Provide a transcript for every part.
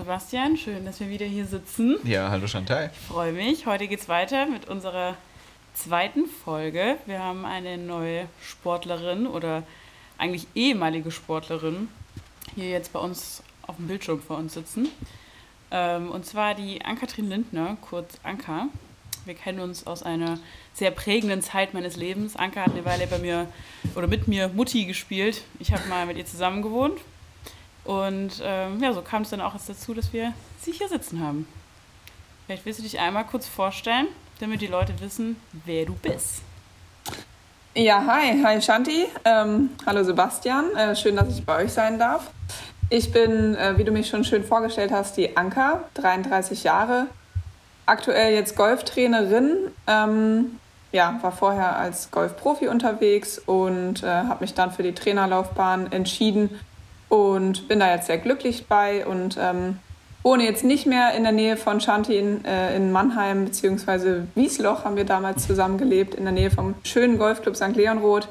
Sebastian, schön, dass wir wieder hier sitzen. Ja, hallo Chantal. Ich freue mich. Heute geht es weiter mit unserer zweiten Folge. Wir haben eine neue Sportlerin oder eigentlich ehemalige Sportlerin hier jetzt bei uns auf dem Bildschirm vor uns sitzen. Ähm, und zwar die Ann-Kathrin Lindner, kurz Anka. Wir kennen uns aus einer sehr prägenden Zeit meines Lebens. Anka hat eine Weile bei mir oder mit mir Mutti gespielt. Ich habe mal mit ihr zusammen gewohnt. Und ähm, ja, so kam es dann auch jetzt dazu, dass wir sie hier sitzen haben. Vielleicht willst du dich einmal kurz vorstellen, damit die Leute wissen, wer du bist. Ja, hi, hi Shanti. Ähm, hallo Sebastian. Äh, schön, dass ich bei euch sein darf. Ich bin, äh, wie du mich schon schön vorgestellt hast, die Anka, 33 Jahre, aktuell jetzt Golftrainerin. Ähm, ja, war vorher als Golfprofi unterwegs und äh, habe mich dann für die Trainerlaufbahn entschieden und bin da jetzt sehr glücklich bei und ähm, wohne jetzt nicht mehr in der Nähe von Shanti in, äh, in Mannheim bzw. Wiesloch haben wir damals zusammen gelebt, in der Nähe vom schönen Golfclub St. Leonroth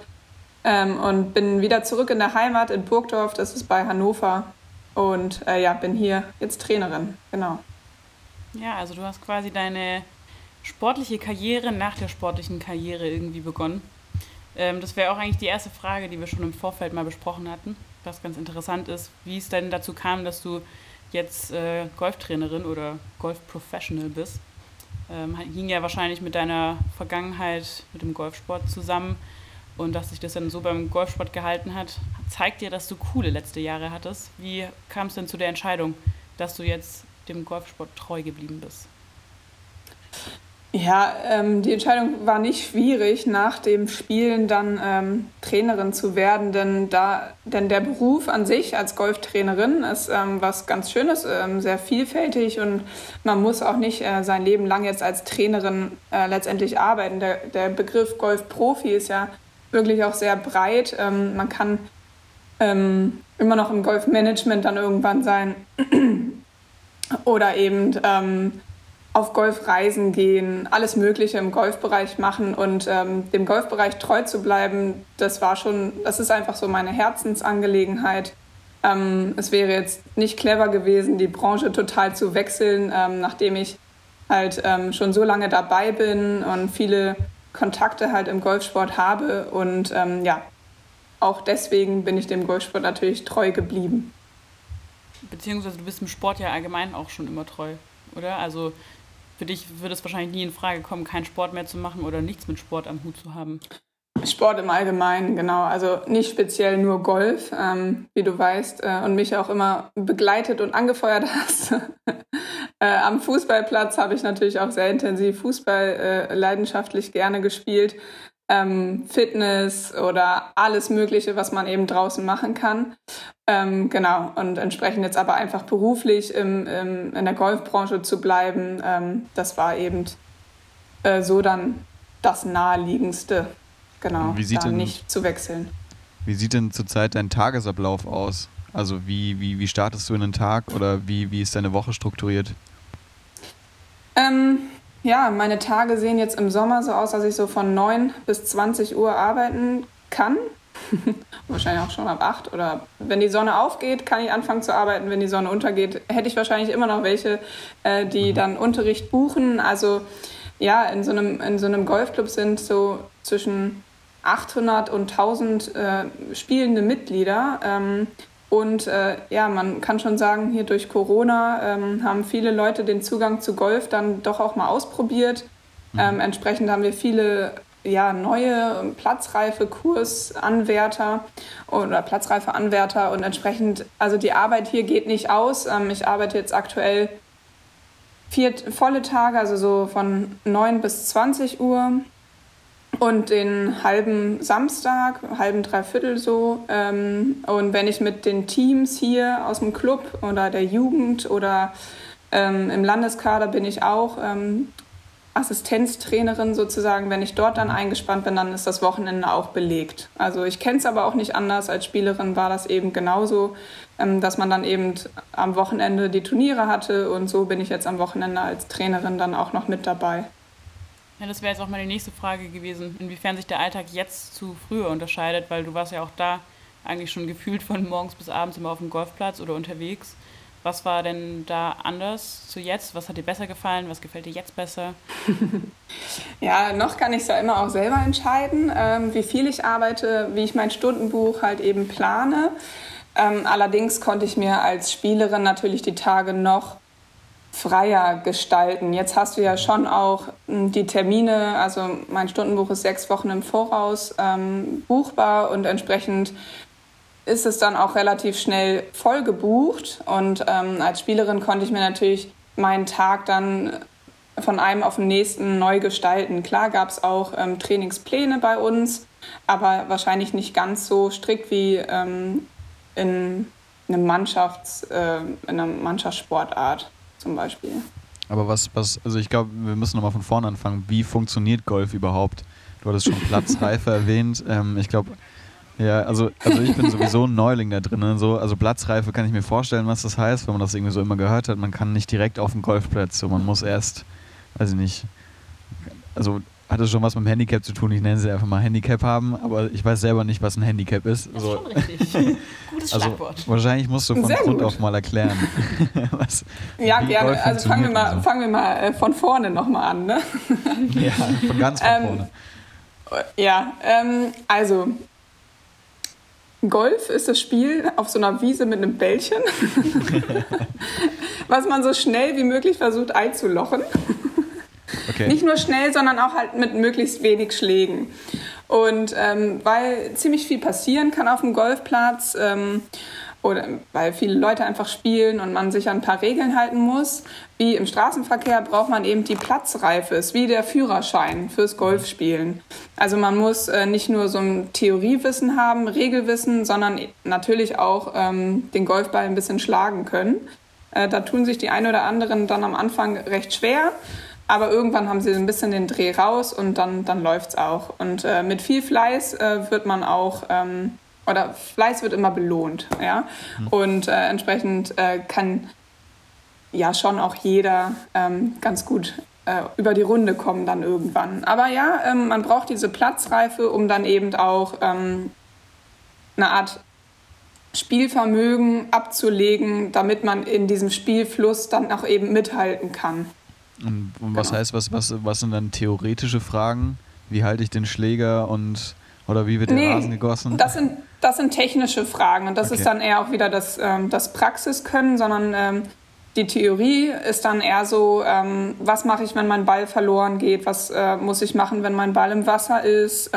ähm, und bin wieder zurück in der Heimat in Burgdorf, das ist bei Hannover und äh, ja, bin hier jetzt Trainerin, genau. Ja, also du hast quasi deine sportliche Karriere nach der sportlichen Karriere irgendwie begonnen. Ähm, das wäre auch eigentlich die erste Frage, die wir schon im Vorfeld mal besprochen hatten, was ganz interessant ist, wie es denn dazu kam, dass du jetzt äh, Golftrainerin oder Golfprofessional bist. Ähm, ging ja wahrscheinlich mit deiner Vergangenheit mit dem Golfsport zusammen und dass sich das dann so beim Golfsport gehalten hat, zeigt dir, dass du coole letzte Jahre hattest. Wie kam es denn zu der Entscheidung, dass du jetzt dem Golfsport treu geblieben bist? Ja, ähm, die Entscheidung war nicht schwierig, nach dem Spielen dann ähm, Trainerin zu werden, denn, da, denn der Beruf an sich als Golftrainerin ist ähm, was ganz Schönes, ähm, sehr vielfältig und man muss auch nicht äh, sein Leben lang jetzt als Trainerin äh, letztendlich arbeiten. Der, der Begriff Golfprofi ist ja wirklich auch sehr breit. Ähm, man kann ähm, immer noch im Golfmanagement dann irgendwann sein oder eben auf Golfreisen gehen, alles Mögliche im Golfbereich machen und ähm, dem Golfbereich treu zu bleiben, das war schon, das ist einfach so meine Herzensangelegenheit. Ähm, es wäre jetzt nicht clever gewesen, die Branche total zu wechseln, ähm, nachdem ich halt ähm, schon so lange dabei bin und viele Kontakte halt im Golfsport habe und ähm, ja, auch deswegen bin ich dem Golfsport natürlich treu geblieben. Beziehungsweise du bist im Sport ja allgemein auch schon immer treu, oder? Also für dich würde es wahrscheinlich nie in Frage kommen, keinen Sport mehr zu machen oder nichts mit Sport am Hut zu haben. Sport im Allgemeinen, genau. Also nicht speziell nur Golf, ähm, wie du weißt, äh, und mich auch immer begleitet und angefeuert hast. äh, am Fußballplatz habe ich natürlich auch sehr intensiv Fußball äh, leidenschaftlich gerne gespielt ähm, Fitness oder alles Mögliche, was man eben draußen machen kann. Ähm, genau, und entsprechend jetzt aber einfach beruflich im, im, in der Golfbranche zu bleiben, ähm, das war eben äh, so dann das Naheliegendste, genau, wie sieht da denn, nicht zu wechseln. Wie sieht denn zurzeit dein Tagesablauf aus? Also wie, wie, wie startest du in den Tag oder wie, wie ist deine Woche strukturiert? Ähm, ja, meine Tage sehen jetzt im Sommer so aus, dass ich so von 9 bis 20 Uhr arbeiten kann. wahrscheinlich auch schon ab 8 oder wenn die Sonne aufgeht, kann ich anfangen zu arbeiten. Wenn die Sonne untergeht, hätte ich wahrscheinlich immer noch welche, äh, die mhm. dann Unterricht buchen. Also ja, in so einem, in so einem Golfclub sind so zwischen 800 und 1000 äh, spielende Mitglieder. Ähm, und äh, ja, man kann schon sagen, hier durch Corona ähm, haben viele Leute den Zugang zu Golf dann doch auch mal ausprobiert. Mhm. Ähm, entsprechend haben wir viele ja, neue platzreife Kursanwärter oder platzreife Anwärter und entsprechend, also die Arbeit hier geht nicht aus. Ähm, ich arbeite jetzt aktuell vier volle Tage, also so von 9 bis 20 Uhr und den halben Samstag, halben Dreiviertel so. Ähm, und wenn ich mit den Teams hier aus dem Club oder der Jugend oder ähm, im Landeskader bin ich auch ähm, Assistenztrainerin sozusagen. Wenn ich dort dann eingespannt bin, dann ist das Wochenende auch belegt. Also ich kenne es aber auch nicht anders. Als Spielerin war das eben genauso, dass man dann eben am Wochenende die Turniere hatte und so bin ich jetzt am Wochenende als Trainerin dann auch noch mit dabei. Ja, das wäre jetzt auch meine nächste Frage gewesen, inwiefern sich der Alltag jetzt zu früher unterscheidet, weil du warst ja auch da eigentlich schon gefühlt von morgens bis abends immer auf dem Golfplatz oder unterwegs. Was war denn da anders zu jetzt? Was hat dir besser gefallen? Was gefällt dir jetzt besser? ja, noch kann ich es ja immer auch selber entscheiden, ähm, wie viel ich arbeite, wie ich mein Stundenbuch halt eben plane. Ähm, allerdings konnte ich mir als Spielerin natürlich die Tage noch freier gestalten. Jetzt hast du ja schon auch hm, die Termine, also mein Stundenbuch ist sechs Wochen im Voraus ähm, buchbar und entsprechend ist es dann auch relativ schnell voll gebucht. Und ähm, als Spielerin konnte ich mir natürlich meinen Tag dann von einem auf den nächsten neu gestalten. Klar gab es auch ähm, Trainingspläne bei uns, aber wahrscheinlich nicht ganz so strikt wie ähm, in, einem Mannschafts-, äh, in einer Mannschaftssportart zum Beispiel. Aber was, was, also ich glaube, wir müssen nochmal von vorne anfangen. Wie funktioniert Golf überhaupt? Du hattest schon Platzreife erwähnt. Ähm, ich glaube, ja, also, also ich bin sowieso ein Neuling da drin. So. Also Platzreife kann ich mir vorstellen, was das heißt, wenn man das irgendwie so immer gehört hat. Man kann nicht direkt auf den Golfplatz. So, man muss erst, weiß ich nicht, also hat es schon was mit dem Handicap zu tun. Ich nenne sie einfach mal Handicap haben, aber ich weiß selber nicht, was ein Handicap ist. Das ist schon richtig. Gutes also, Schlagwort. Wahrscheinlich musst du von Sehr Grund gut. auf mal erklären. was, ja, gerne. Also fangen wir mal, so. fangen wir mal äh, von vorne nochmal an. Ne? ja, von ganz von ähm, vorne. Ja, ähm, also Golf ist das Spiel auf so einer Wiese mit einem Bällchen, was man so schnell wie möglich versucht einzulochen. Okay. Nicht nur schnell, sondern auch halt mit möglichst wenig Schlägen. Und ähm, weil ziemlich viel passieren kann auf dem Golfplatz, ähm, oder weil viele Leute einfach spielen und man sich an ein paar Regeln halten muss. Wie im Straßenverkehr braucht man eben die Platzreife, ist wie der Führerschein fürs Golfspielen. Also man muss äh, nicht nur so ein Theoriewissen haben, Regelwissen, sondern natürlich auch ähm, den Golfball ein bisschen schlagen können. Äh, da tun sich die ein oder anderen dann am Anfang recht schwer. Aber irgendwann haben sie ein bisschen den Dreh raus und dann, dann läuft es auch. Und äh, mit viel Fleiß äh, wird man auch ähm, oder Fleiß wird immer belohnt, ja. Mhm. Und äh, entsprechend äh, kann ja schon auch jeder ähm, ganz gut äh, über die Runde kommen dann irgendwann. Aber ja, ähm, man braucht diese Platzreife, um dann eben auch ähm, eine Art Spielvermögen abzulegen, damit man in diesem Spielfluss dann auch eben mithalten kann. Und, und was genau. heißt, was, was, was sind dann theoretische Fragen? Wie halte ich den Schläger und oder wie wird der nee, Rasen gegossen? Das sind, das sind technische Fragen und das okay. ist dann eher auch wieder das, ähm, das Praxiskönnen, sondern ähm, die Theorie ist dann eher so, ähm, was mache ich, wenn mein Ball verloren geht, was äh, muss ich machen, wenn mein Ball im Wasser ist.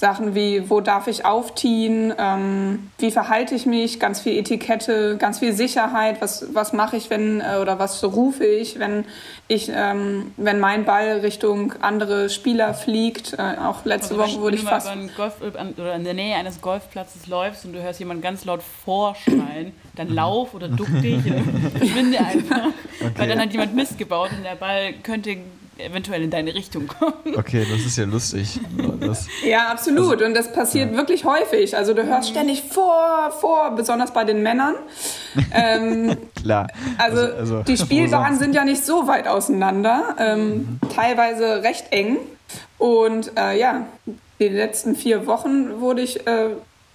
Sachen wie, wo darf ich aufziehen, ähm, wie verhalte ich mich, ganz viel Etikette, ganz viel Sicherheit, was, was mache ich, wenn, äh, oder was rufe ich, wenn ich, ähm, wenn mein Ball Richtung andere Spieler fliegt. Äh, auch letzte also, Woche wurde ich fast... Wenn du Golf, oder in der Nähe eines Golfplatzes läufst und du hörst jemanden ganz laut vorschreien, dann lauf oder duck dich, verschwinde einfach. Okay. Weil dann hat jemand Mist gebaut und der Ball könnte eventuell in deine Richtung kommen. Okay, das ist ja lustig. Das, ja, absolut. Also, und das passiert ja. wirklich häufig. Also du hörst ständig vor, vor, besonders bei den Männern. Ähm, Klar. Also, also, also die Spielbahnen sind ja nicht so weit auseinander, ähm, mhm. teilweise recht eng. Und äh, ja, die letzten vier Wochen wurde ich äh,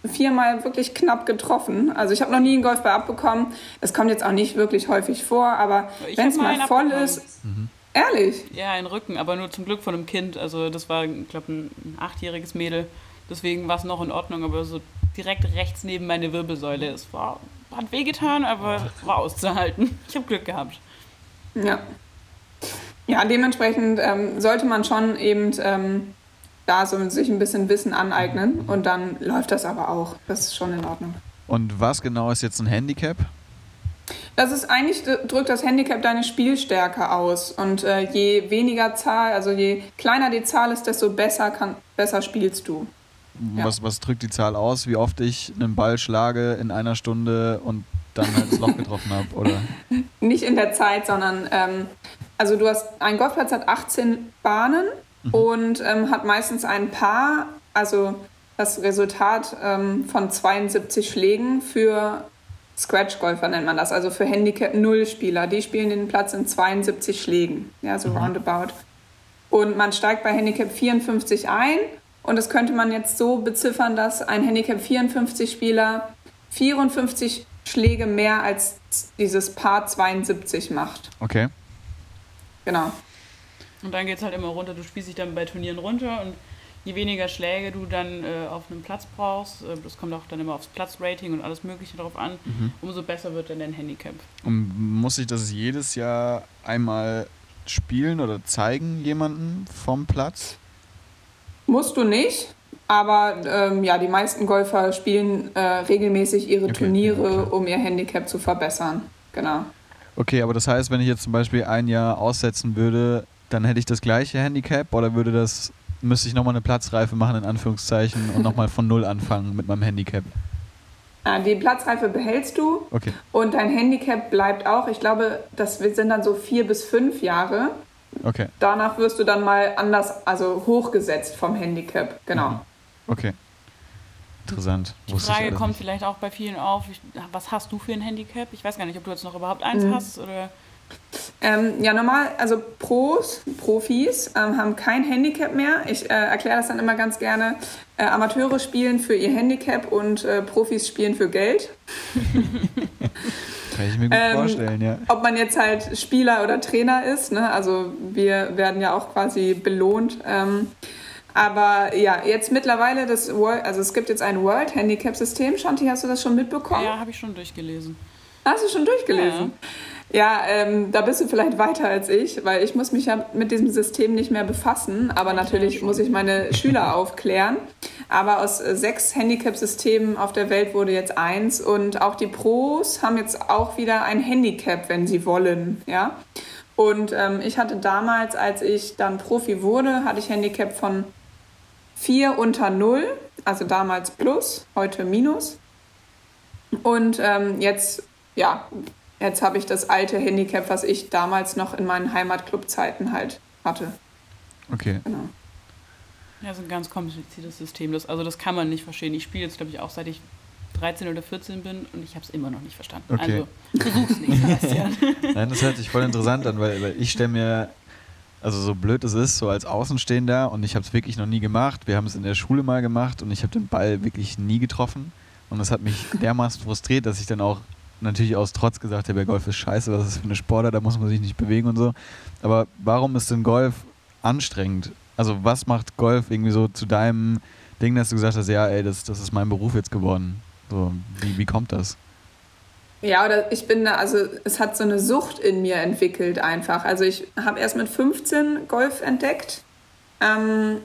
viermal wirklich knapp getroffen. Also ich habe noch nie einen Golfball abbekommen. Das kommt jetzt auch nicht wirklich häufig vor, aber wenn es mal voll ist, mhm. Ehrlich? Ja, ein Rücken, aber nur zum Glück von einem Kind. Also das war, ich glaube, ein achtjähriges Mädel. Deswegen war es noch in Ordnung, aber so direkt rechts neben meine Wirbelsäule. Es war, hat wehgetan, aber war auszuhalten. Ich habe Glück gehabt. Ja. Ja, dementsprechend ähm, sollte man schon eben ähm, da so sich ein bisschen Wissen aneignen und dann läuft das aber auch. Das ist schon in Ordnung. Und was genau ist jetzt ein Handicap? Das ist eigentlich, drückt das Handicap deine Spielstärke aus. Und äh, je weniger Zahl, also je kleiner die Zahl ist, desto besser, kann, besser spielst du. Was, ja. was drückt die Zahl aus? Wie oft ich einen Ball schlage in einer Stunde und dann halt das Loch getroffen habe, oder? Nicht in der Zeit, sondern ähm, also du hast, ein Golfplatz hat 18 Bahnen mhm. und ähm, hat meistens ein Paar, also das Resultat ähm, von 72 Schlägen für Scratch-Golfer nennt man das, also für Handicap-Null-Spieler. Die spielen den Platz in 72 Schlägen, ja, so mhm. roundabout. Und man steigt bei Handicap 54 ein und das könnte man jetzt so beziffern, dass ein Handicap 54-Spieler 54 Schläge mehr als dieses Paar 72 macht. Okay. Genau. Und dann geht es halt immer runter. Du spielst dich dann bei Turnieren runter und je weniger Schläge du dann äh, auf einem Platz brauchst, äh, das kommt auch dann immer aufs Platzrating und alles Mögliche darauf an, Mhm. umso besser wird dann dein Handicap. Und muss ich das jedes Jahr einmal spielen oder zeigen jemanden vom Platz? Musst du nicht, aber ähm, ja, die meisten Golfer spielen äh, regelmäßig ihre Okay, Turniere, klar. um ihr Handicap zu verbessern. Genau. Okay, aber das heißt, wenn ich jetzt zum Beispiel ein Jahr aussetzen würde, dann hätte ich das gleiche Handicap oder würde das, müsste ich nochmal eine Platzreife machen, in Anführungszeichen, und nochmal von Null anfangen mit meinem Handicap? Äh, die Platzreife behältst du Okay. und dein Handicap bleibt auch. Ich glaube, das sind dann so vier bis fünf Jahre. Okay. Danach wirst du dann mal anders, also hochgesetzt vom Handicap. Genau. Mhm. Okay. Interessant. Die Wusste ich Frage alles kommt nicht. vielleicht auch bei vielen auf, ich, was hast du für ein Handicap? Ich weiß gar nicht, ob du jetzt noch überhaupt eins Mhm. hast oder... Ähm, ja, normal, also Pros, Profis ähm, haben kein Handicap mehr. Ich äh, erkläre das dann immer ganz gerne. Äh, Amateure spielen für ihr Handicap und äh, Profis spielen für Geld. Kann ich mir gut Ähm, vorstellen, ja. Ob man jetzt halt Spieler oder Trainer ist, ne? also wir werden ja auch quasi belohnt. Ähm, aber ja, jetzt mittlerweile das World, also es gibt jetzt ein World Handicap System. Shanti, hast du das schon mitbekommen? Ja, habe ich schon durchgelesen. Hast du schon durchgelesen? Ja, ähm, da bist du vielleicht weiter als ich, weil ich muss mich ja mit diesem System nicht mehr befassen. Aber natürlich muss ich meine Schüler aufklären. Aber aus äh, sechs Handicap-Systemen auf der Welt wurde jetzt eins. Und auch die Pros haben jetzt auch wieder ein Handicap, wenn sie wollen. Ja? Und ähm, ich hatte damals, als ich dann Profi wurde, hatte ich Handicap von 4 unter 0. Also damals plus, heute minus. Und ähm, jetzt, ja, jetzt habe ich das alte Handicap, was ich damals noch in meinen Heimatclub-Zeiten halt hatte. Okay. Genau. Ja, das ist ein ganz kompliziertes System. Das, also das kann man nicht verstehen. Ich spiele jetzt, glaube ich, auch seit ich 13 oder 14 bin und ich habe es immer noch nicht verstanden. Okay. Also versuch's nicht, Sebastian. Nein, das hört sich voll interessant an, weil, weil ich stelle mir, also so blöd es ist, so als Außenstehender und ich habe es wirklich noch nie gemacht. Wir haben es in der Schule mal gemacht und ich habe den Ball wirklich nie getroffen. Und das hat mich dermaßen frustriert, dass ich dann auch natürlich aus Trotz gesagt habe, ja, Golf ist scheiße, was ist für eine Sportart, da muss man sich nicht bewegen und so. Aber warum ist denn Golf anstrengend? Also was macht Golf irgendwie so zu deinem Ding, dass du gesagt hast, ja, ey, das, das ist mein Beruf jetzt geworden? So, wie, wie kommt das? Ja, oder ich bin da, also es hat so eine Sucht in mir entwickelt einfach. Also ich habe erst mit 15 Golf entdeckt. Ähm,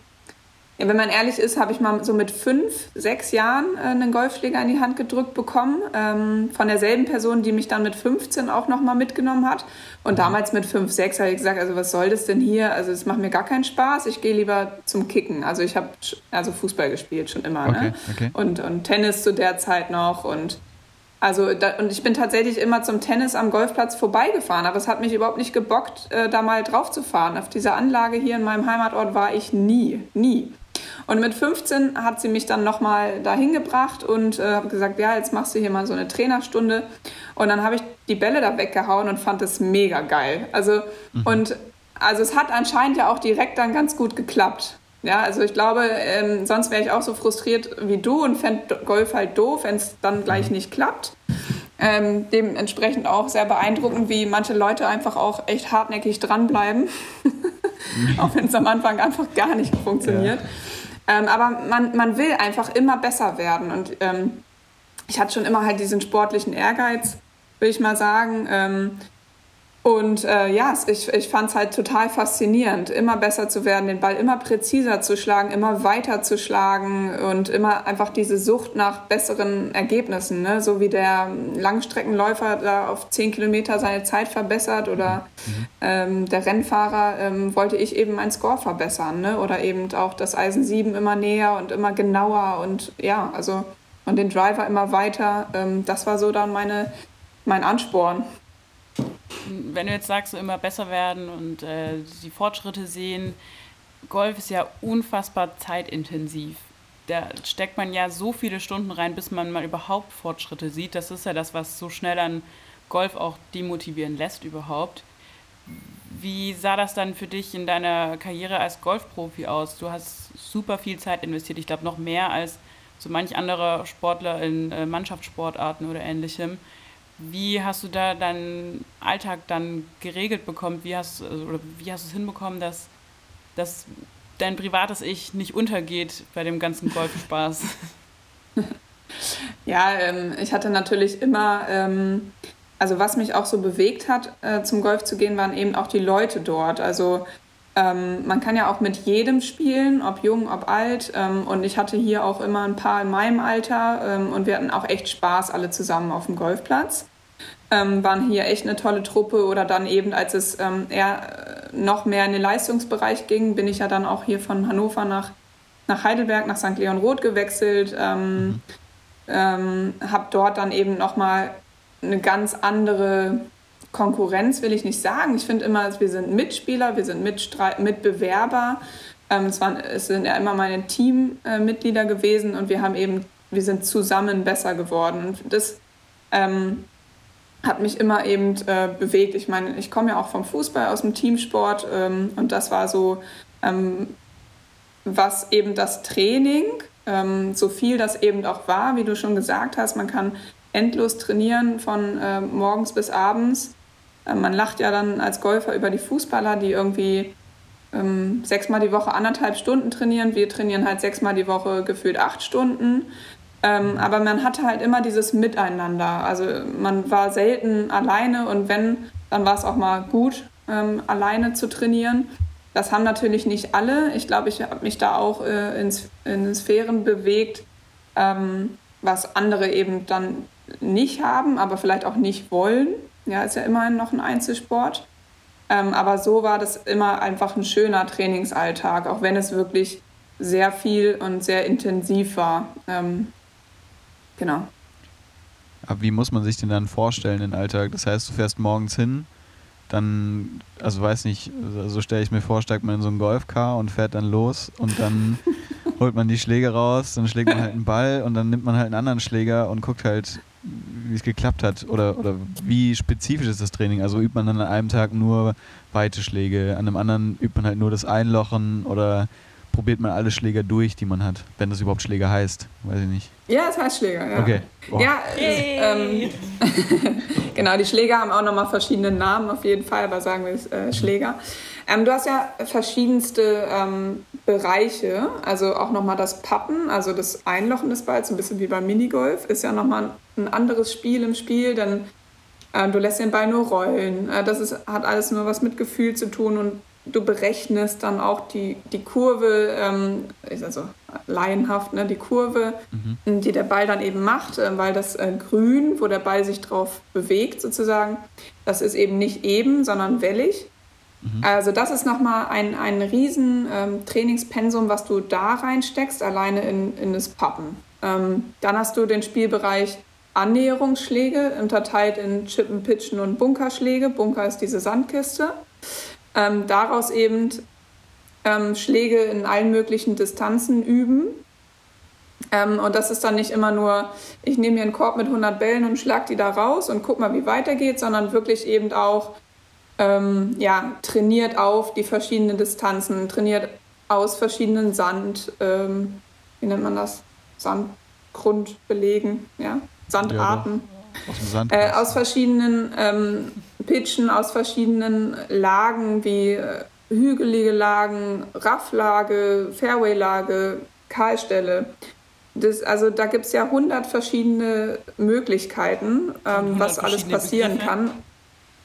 ja, wenn man ehrlich ist, habe ich mal so mit fünf, sechs Jahren äh, einen Golfschläger in die Hand gedrückt bekommen. Ähm, von derselben Person, die mich dann mit 15 auch nochmal mitgenommen hat. Und damals mit 5, 6 habe ich gesagt, also was soll das denn hier? Also es macht mir gar keinen Spaß. Ich gehe lieber zum Kicken. Also ich habe also Fußball gespielt schon immer. Okay, Ne? okay. Und, und Tennis zu der Zeit noch und also da, und ich bin tatsächlich immer zum Tennis am Golfplatz vorbeigefahren, aber es hat mich überhaupt nicht gebockt, äh, da mal drauf zu fahren. Auf dieser Anlage hier in meinem Heimatort war ich nie, nie. Und mit 15 hat sie mich dann nochmal dahin gebracht und äh, habe gesagt, ja, jetzt machst du hier mal so eine Trainerstunde. Und dann habe ich die Bälle da weggehauen und fand es mega geil. Also, und also es hat anscheinend ja auch direkt dann ganz gut geklappt. Ja, also ich glaube, ähm, sonst wäre ich auch so frustriert wie du und fände Golf halt doof, wenn es dann gleich nicht klappt. Ähm, dementsprechend auch sehr beeindruckend, wie manche Leute einfach auch echt hartnäckig dranbleiben, auch wenn es am Anfang einfach gar nicht funktioniert. Ähm, aber man, man will einfach immer besser werden und ähm, ich hatte schon immer halt diesen sportlichen Ehrgeiz, will ich mal sagen. Ähm, und äh, ja, ich, ich fand es halt total faszinierend, immer besser zu werden, den Ball immer präziser zu schlagen, immer weiter zu schlagen und immer einfach diese Sucht nach besseren Ergebnissen, ne? so wie der Langstreckenläufer da auf 10 Kilometer seine Zeit verbessert oder ähm, der Rennfahrer ähm, wollte ich eben meinen Score verbessern ne? oder eben auch das Eisen 7 immer näher und immer genauer und ja, also und den Driver immer weiter. Ähm, das war so dann meine, mein Ansporn. Wenn du jetzt sagst, so immer besser werden und äh, die Fortschritte sehen, Golf ist ja unfassbar zeitintensiv. Da steckt man ja so viele Stunden rein, bis man mal überhaupt Fortschritte sieht. Das ist ja das, was so schnell an Golf auch demotivieren lässt überhaupt. Wie sah das dann für dich in deiner Karriere als Golfprofi aus? Du hast super viel Zeit investiert. Ich glaube, noch mehr als so manch anderer Sportler in äh, Mannschaftssportarten oder ähnlichem. Wie hast du da deinen Alltag dann geregelt bekommen? Wie hast, also, oder wie hast du es hinbekommen, dass, dass dein privates Ich nicht untergeht bei dem ganzen Golfspaß? ja, ähm, ich hatte natürlich immer, ähm, also was mich auch so bewegt hat, äh, zum Golf zu gehen, waren eben auch die Leute dort. Also ähm, man kann ja auch mit jedem spielen, ob jung, ob alt. Ähm, und ich hatte hier auch immer ein paar in meinem Alter ähm, und wir hatten auch echt Spaß alle zusammen auf dem Golfplatz. Ähm, waren hier echt eine tolle Truppe oder dann eben, als es ähm, eher äh, noch mehr in den Leistungsbereich ging, bin ich ja dann auch hier von Hannover nach, nach Heidelberg, nach St. Leon Roth gewechselt. Ähm, mhm. habe dort dann eben nochmal eine ganz andere Konkurrenz will ich nicht sagen. Ich finde immer, wir sind Mitspieler, wir sind Mitstreit Mitbewerber. Ähm, es, waren, es sind ja immer meine Teammitglieder gewesen und wir haben eben, wir sind zusammen besser geworden. Und das ähm, hat mich immer eben äh, bewegt. Ich meine, ich komme ja auch vom Fußball aus dem Teamsport ähm, und das war so, ähm, was eben das Training, ähm, so viel das eben auch war, wie du schon gesagt hast, man kann endlos trainieren von äh, morgens bis abends. Äh, man lacht ja dann als Golfer über die Fußballer, die irgendwie ähm, sechsmal die Woche anderthalb Stunden trainieren. Wir trainieren halt sechsmal die Woche gefühlt acht Stunden. Ähm, aber man hatte halt immer dieses Miteinander. Also man war selten alleine und wenn, dann war es auch mal gut, ähm, alleine zu trainieren. Das haben natürlich nicht alle. Ich glaube, ich habe mich da auch äh, in, in Sphären bewegt, ähm, was andere eben dann nicht haben, aber vielleicht auch nicht wollen. Ja, ist ja immerhin noch ein Einzelsport. Ähm, aber so war das immer einfach ein schöner Trainingsalltag, auch wenn es wirklich sehr viel und sehr intensiv war. Ähm, genau. Aber wie muss man sich denn dann vorstellen, den Alltag? Das heißt, du fährst morgens hin, dann, also weiß nicht, so also stelle ich mir vor, steigt man in so ein Golfcar und fährt dann los und dann holt man die Schläge raus, dann schlägt man halt einen Ball und dann nimmt man halt einen anderen Schläger und guckt halt, wie es geklappt hat oder, oder wie spezifisch ist das Training? Also übt man dann an einem Tag nur weite Schläge, an einem anderen übt man halt nur das Einlochen oder probiert man alle Schläger durch, die man hat, wenn das überhaupt Schläger heißt, weiß ich nicht. Ja, es heißt Schläger, ja. Okay. Wow. Ja, ähm, genau, die Schläger haben auch nochmal verschiedene Namen auf jeden Fall, aber sagen wir es äh, Schläger. Ähm, du hast ja verschiedenste ähm, Bereiche, also auch nochmal das Pappen, also das Einlochen des Balls, ein bisschen wie beim Minigolf, ist ja nochmal ein anderes Spiel im Spiel, denn äh, du lässt den Ball nur rollen. Äh, das ist, hat alles nur was mit Gefühl zu tun und du berechnest dann auch die, die Kurve, ähm, ist also laienhaft, ne, die Kurve, mhm. die der Ball dann eben macht, äh, weil das äh, Grün, wo der Ball sich drauf bewegt sozusagen, das ist eben nicht eben, sondern wellig. Mhm. Also das ist nochmal ein, ein riesen ähm, Trainingspensum, was du da reinsteckst, alleine in, in das Pappen. Ähm, dann hast du den Spielbereich Annäherungsschläge, unterteilt in Chippen, Pitchen und Bunkerschläge. Bunker ist diese Sandkiste. Ähm, daraus eben ähm, Schläge in allen möglichen Distanzen üben. Ähm, und das ist dann nicht immer nur, ich nehme mir einen Korb mit 100 Bällen und schlag die da raus und guck mal, wie weitergeht, sondern wirklich eben auch ähm, ja, trainiert auf die verschiedenen Distanzen, trainiert aus verschiedenen Sand, ähm, wie nennt man das? Sandgrundbelegen, ja, Sandarten. Ja, aus, Sand äh, aus verschiedenen ähm, Pitchen, aus verschiedenen Lagen wie äh, hügelige Lagen, Rafflage, Fairwaylage, Kahlstelle. Das, also da gibt es ja hundert verschiedende Möglichkeiten, ähm, was alles passieren Begriffe. kann.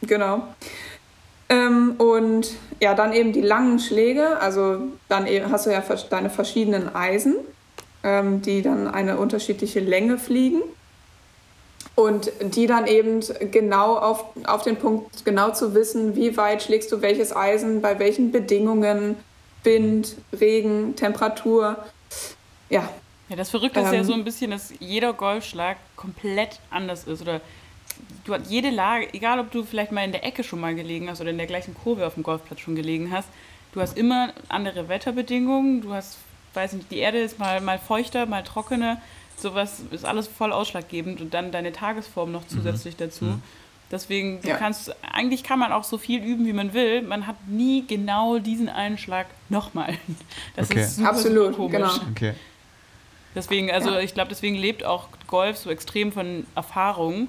Genau. Ähm, und ja, dann eben die langen Schläge, also dann eben hast du ja deine verschiedenen Eisen, ähm, die dann eine unterschiedliche Länge fliegen und die dann eben genau auf, auf den Punkt, genau zu wissen, wie weit schlägst du welches Eisen, bei welchen Bedingungen, Wind, Regen, Temperatur, ja. Ja, das Verrückte ähm, ist ja ähm, so ein bisschen, dass jeder Golfschlag komplett anders ist oder du hast jede Lage, egal ob du vielleicht mal in der Ecke schon mal gelegen hast oder in der gleichen Kurve auf dem Golfplatz schon gelegen hast, du hast immer andere Wetterbedingungen, du hast, weiß nicht, die Erde ist mal, mal feuchter, mal trockener, sowas ist alles voll ausschlaggebend und dann deine Tagesform noch mhm. zusätzlich mhm. dazu. Mhm. Deswegen, du ja. kannst, eigentlich kann man auch so viel üben, wie man will. Man hat nie genau diesen einen Schlag nochmal. Das okay. ist super, Absolut, super komisch. Genau. Okay. Deswegen, also ja. ich glaube, deswegen lebt auch Golf so extrem von Erfahrung.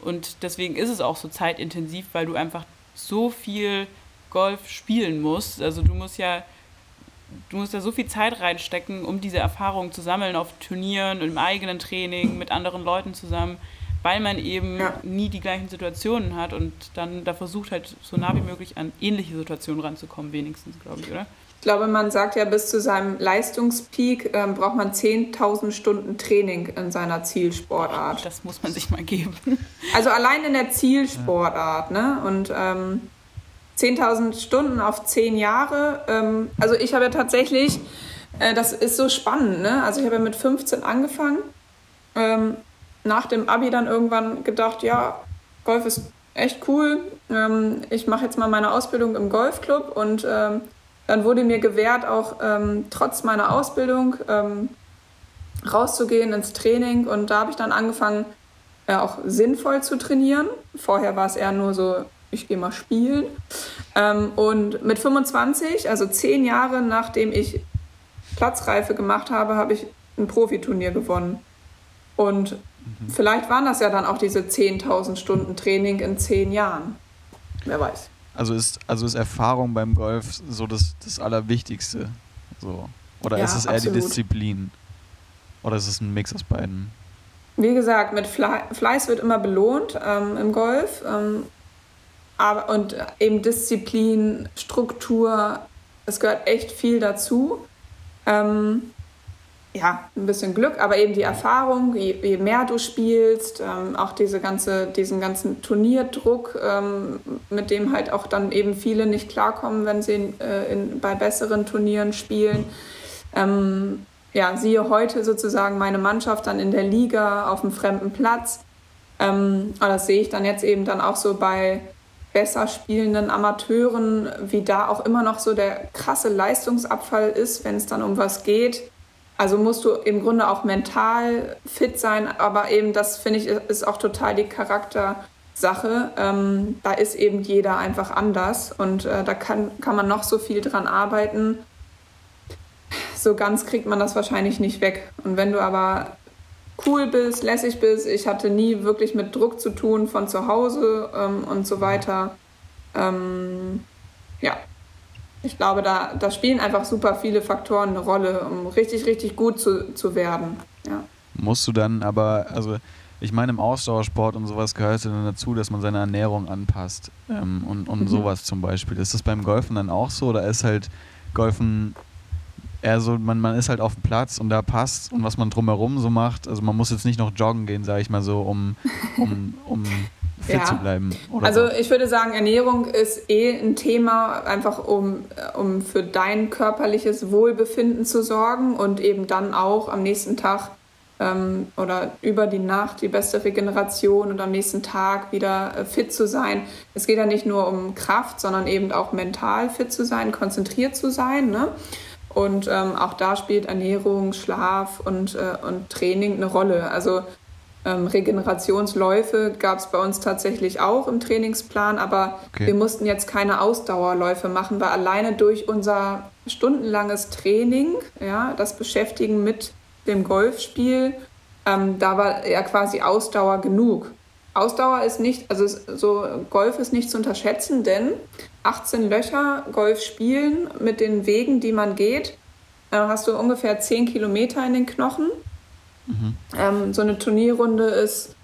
Und deswegen ist es auch so zeitintensiv, weil du einfach so viel Golf spielen musst. Also du musst ja, du musst ja so viel Zeit reinstecken, um diese Erfahrung zu sammeln auf Turnieren, im eigenen Training, mit anderen Leuten zusammen, weil man eben ja. nie die gleichen Situationen hat und dann da versucht halt so nah wie möglich an ähnliche Situationen ranzukommen, wenigstens, glaube ich, oder? Ich glaube, man sagt ja, bis zu seinem Leistungspeak ähm, braucht man 10.000 Stunden Training in seiner Zielsportart. Das muss man sich mal geben. Also allein in der Zielsportart, ne? Und ähm, 10.000 Stunden auf 10 Jahre. Ähm, also ich habe ja tatsächlich, äh, das ist so spannend, ne? Also ich habe ja mit 15 angefangen. Ähm, nach dem Abi dann irgendwann gedacht, ja, Golf ist echt cool. Ähm, ich mache jetzt mal meine Ausbildung im Golfclub und ähm, dann wurde mir gewährt, auch ähm, trotz meiner Ausbildung ähm, rauszugehen ins Training. Und da habe ich dann angefangen, äh, auch sinnvoll zu trainieren. Vorher war es eher nur so, ich gehe mal spielen. Ähm, und mit 25, also zehn Jahre nachdem ich Platzreife gemacht habe, habe ich ein Profiturnier gewonnen. Und mhm. vielleicht waren das ja dann auch diese 10.000 Stunden Training in zehn Jahren. Wer weiß. Also ist, also ist Erfahrung beim Golf so das, das Allerwichtigste? So. Oder ja, ist es eher absolut. die Disziplin? Oder ist es ein Mix aus beiden? Wie gesagt, mit Fleiß wird immer belohnt ähm, im Golf. Ähm, aber, und eben Disziplin, Struktur, es gehört echt viel dazu. Ähm, ja, ein bisschen Glück, aber eben die Erfahrung, je, je mehr du spielst, ähm, auch diese ganze, diesen ganzen Turnierdruck, ähm, mit dem halt auch dann eben viele nicht klarkommen, wenn sie äh, in, bei besseren Turnieren spielen. Ähm, ja, siehe heute sozusagen meine Mannschaft dann in der Liga auf einem fremden Platz. Ähm, aber das sehe ich dann jetzt eben dann auch so bei besser spielenden Amateuren, wie da auch immer noch so der krasse Leistungsabfall ist, wenn es dann um was geht also musst du im Grunde auch mental fit sein, aber eben das finde ich ist auch total die Charaktersache. Ähm, da ist eben jeder einfach anders und äh, da kann, kann man noch so viel dran arbeiten. So ganz kriegt man das wahrscheinlich nicht weg. Und wenn du aber cool bist, lässig bist, ich hatte nie wirklich mit Druck zu tun von zu Hause ähm, und so weiter. Ähm, ja, ich glaube, da, da spielen einfach super viele Faktoren eine Rolle, um richtig, richtig gut zu, zu werden. Ja. Musst du dann aber, also ich meine, im Ausdauersport und sowas gehört dann dazu, dass man seine Ernährung anpasst ähm, und, und mhm. sowas zum Beispiel. Ist das beim Golfen dann auch so oder ist halt Golfen eher so, man, man ist halt auf dem Platz und da passt und was man drumherum so macht, also man muss jetzt nicht noch joggen gehen, sage ich mal so, um, um, um fit ja. zu bleiben. also so. ich würde sagen, Ernährung ist eh ein Thema, einfach um, um für dein körperliches Wohlbefinden zu sorgen und eben dann auch am nächsten Tag ähm, oder über die Nacht die beste Regeneration und am nächsten Tag wieder äh, fit zu sein. Es geht ja nicht nur um Kraft, sondern eben auch mental fit zu sein, konzentriert zu sein. Ne? Und ähm, auch da spielt Ernährung, Schlaf und, äh, und Training eine Rolle. Also ähm, Regenerationsläufe gab es bei uns tatsächlich auch im Trainingsplan, aber okay. wir mussten jetzt keine Ausdauerläufe machen, weil alleine durch unser stundenlanges Training, ja, das Beschäftigen mit dem Golfspiel, ähm, da war ja quasi Ausdauer genug. Ausdauer ist nicht, also so Golf ist nicht zu unterschätzen, denn 18 Löcher Golf spielen mit den Wegen, die man geht, äh, hast du ungefähr 10 Kilometer in den Knochen. Mhm. Ähm, so eine Turnierrunde ist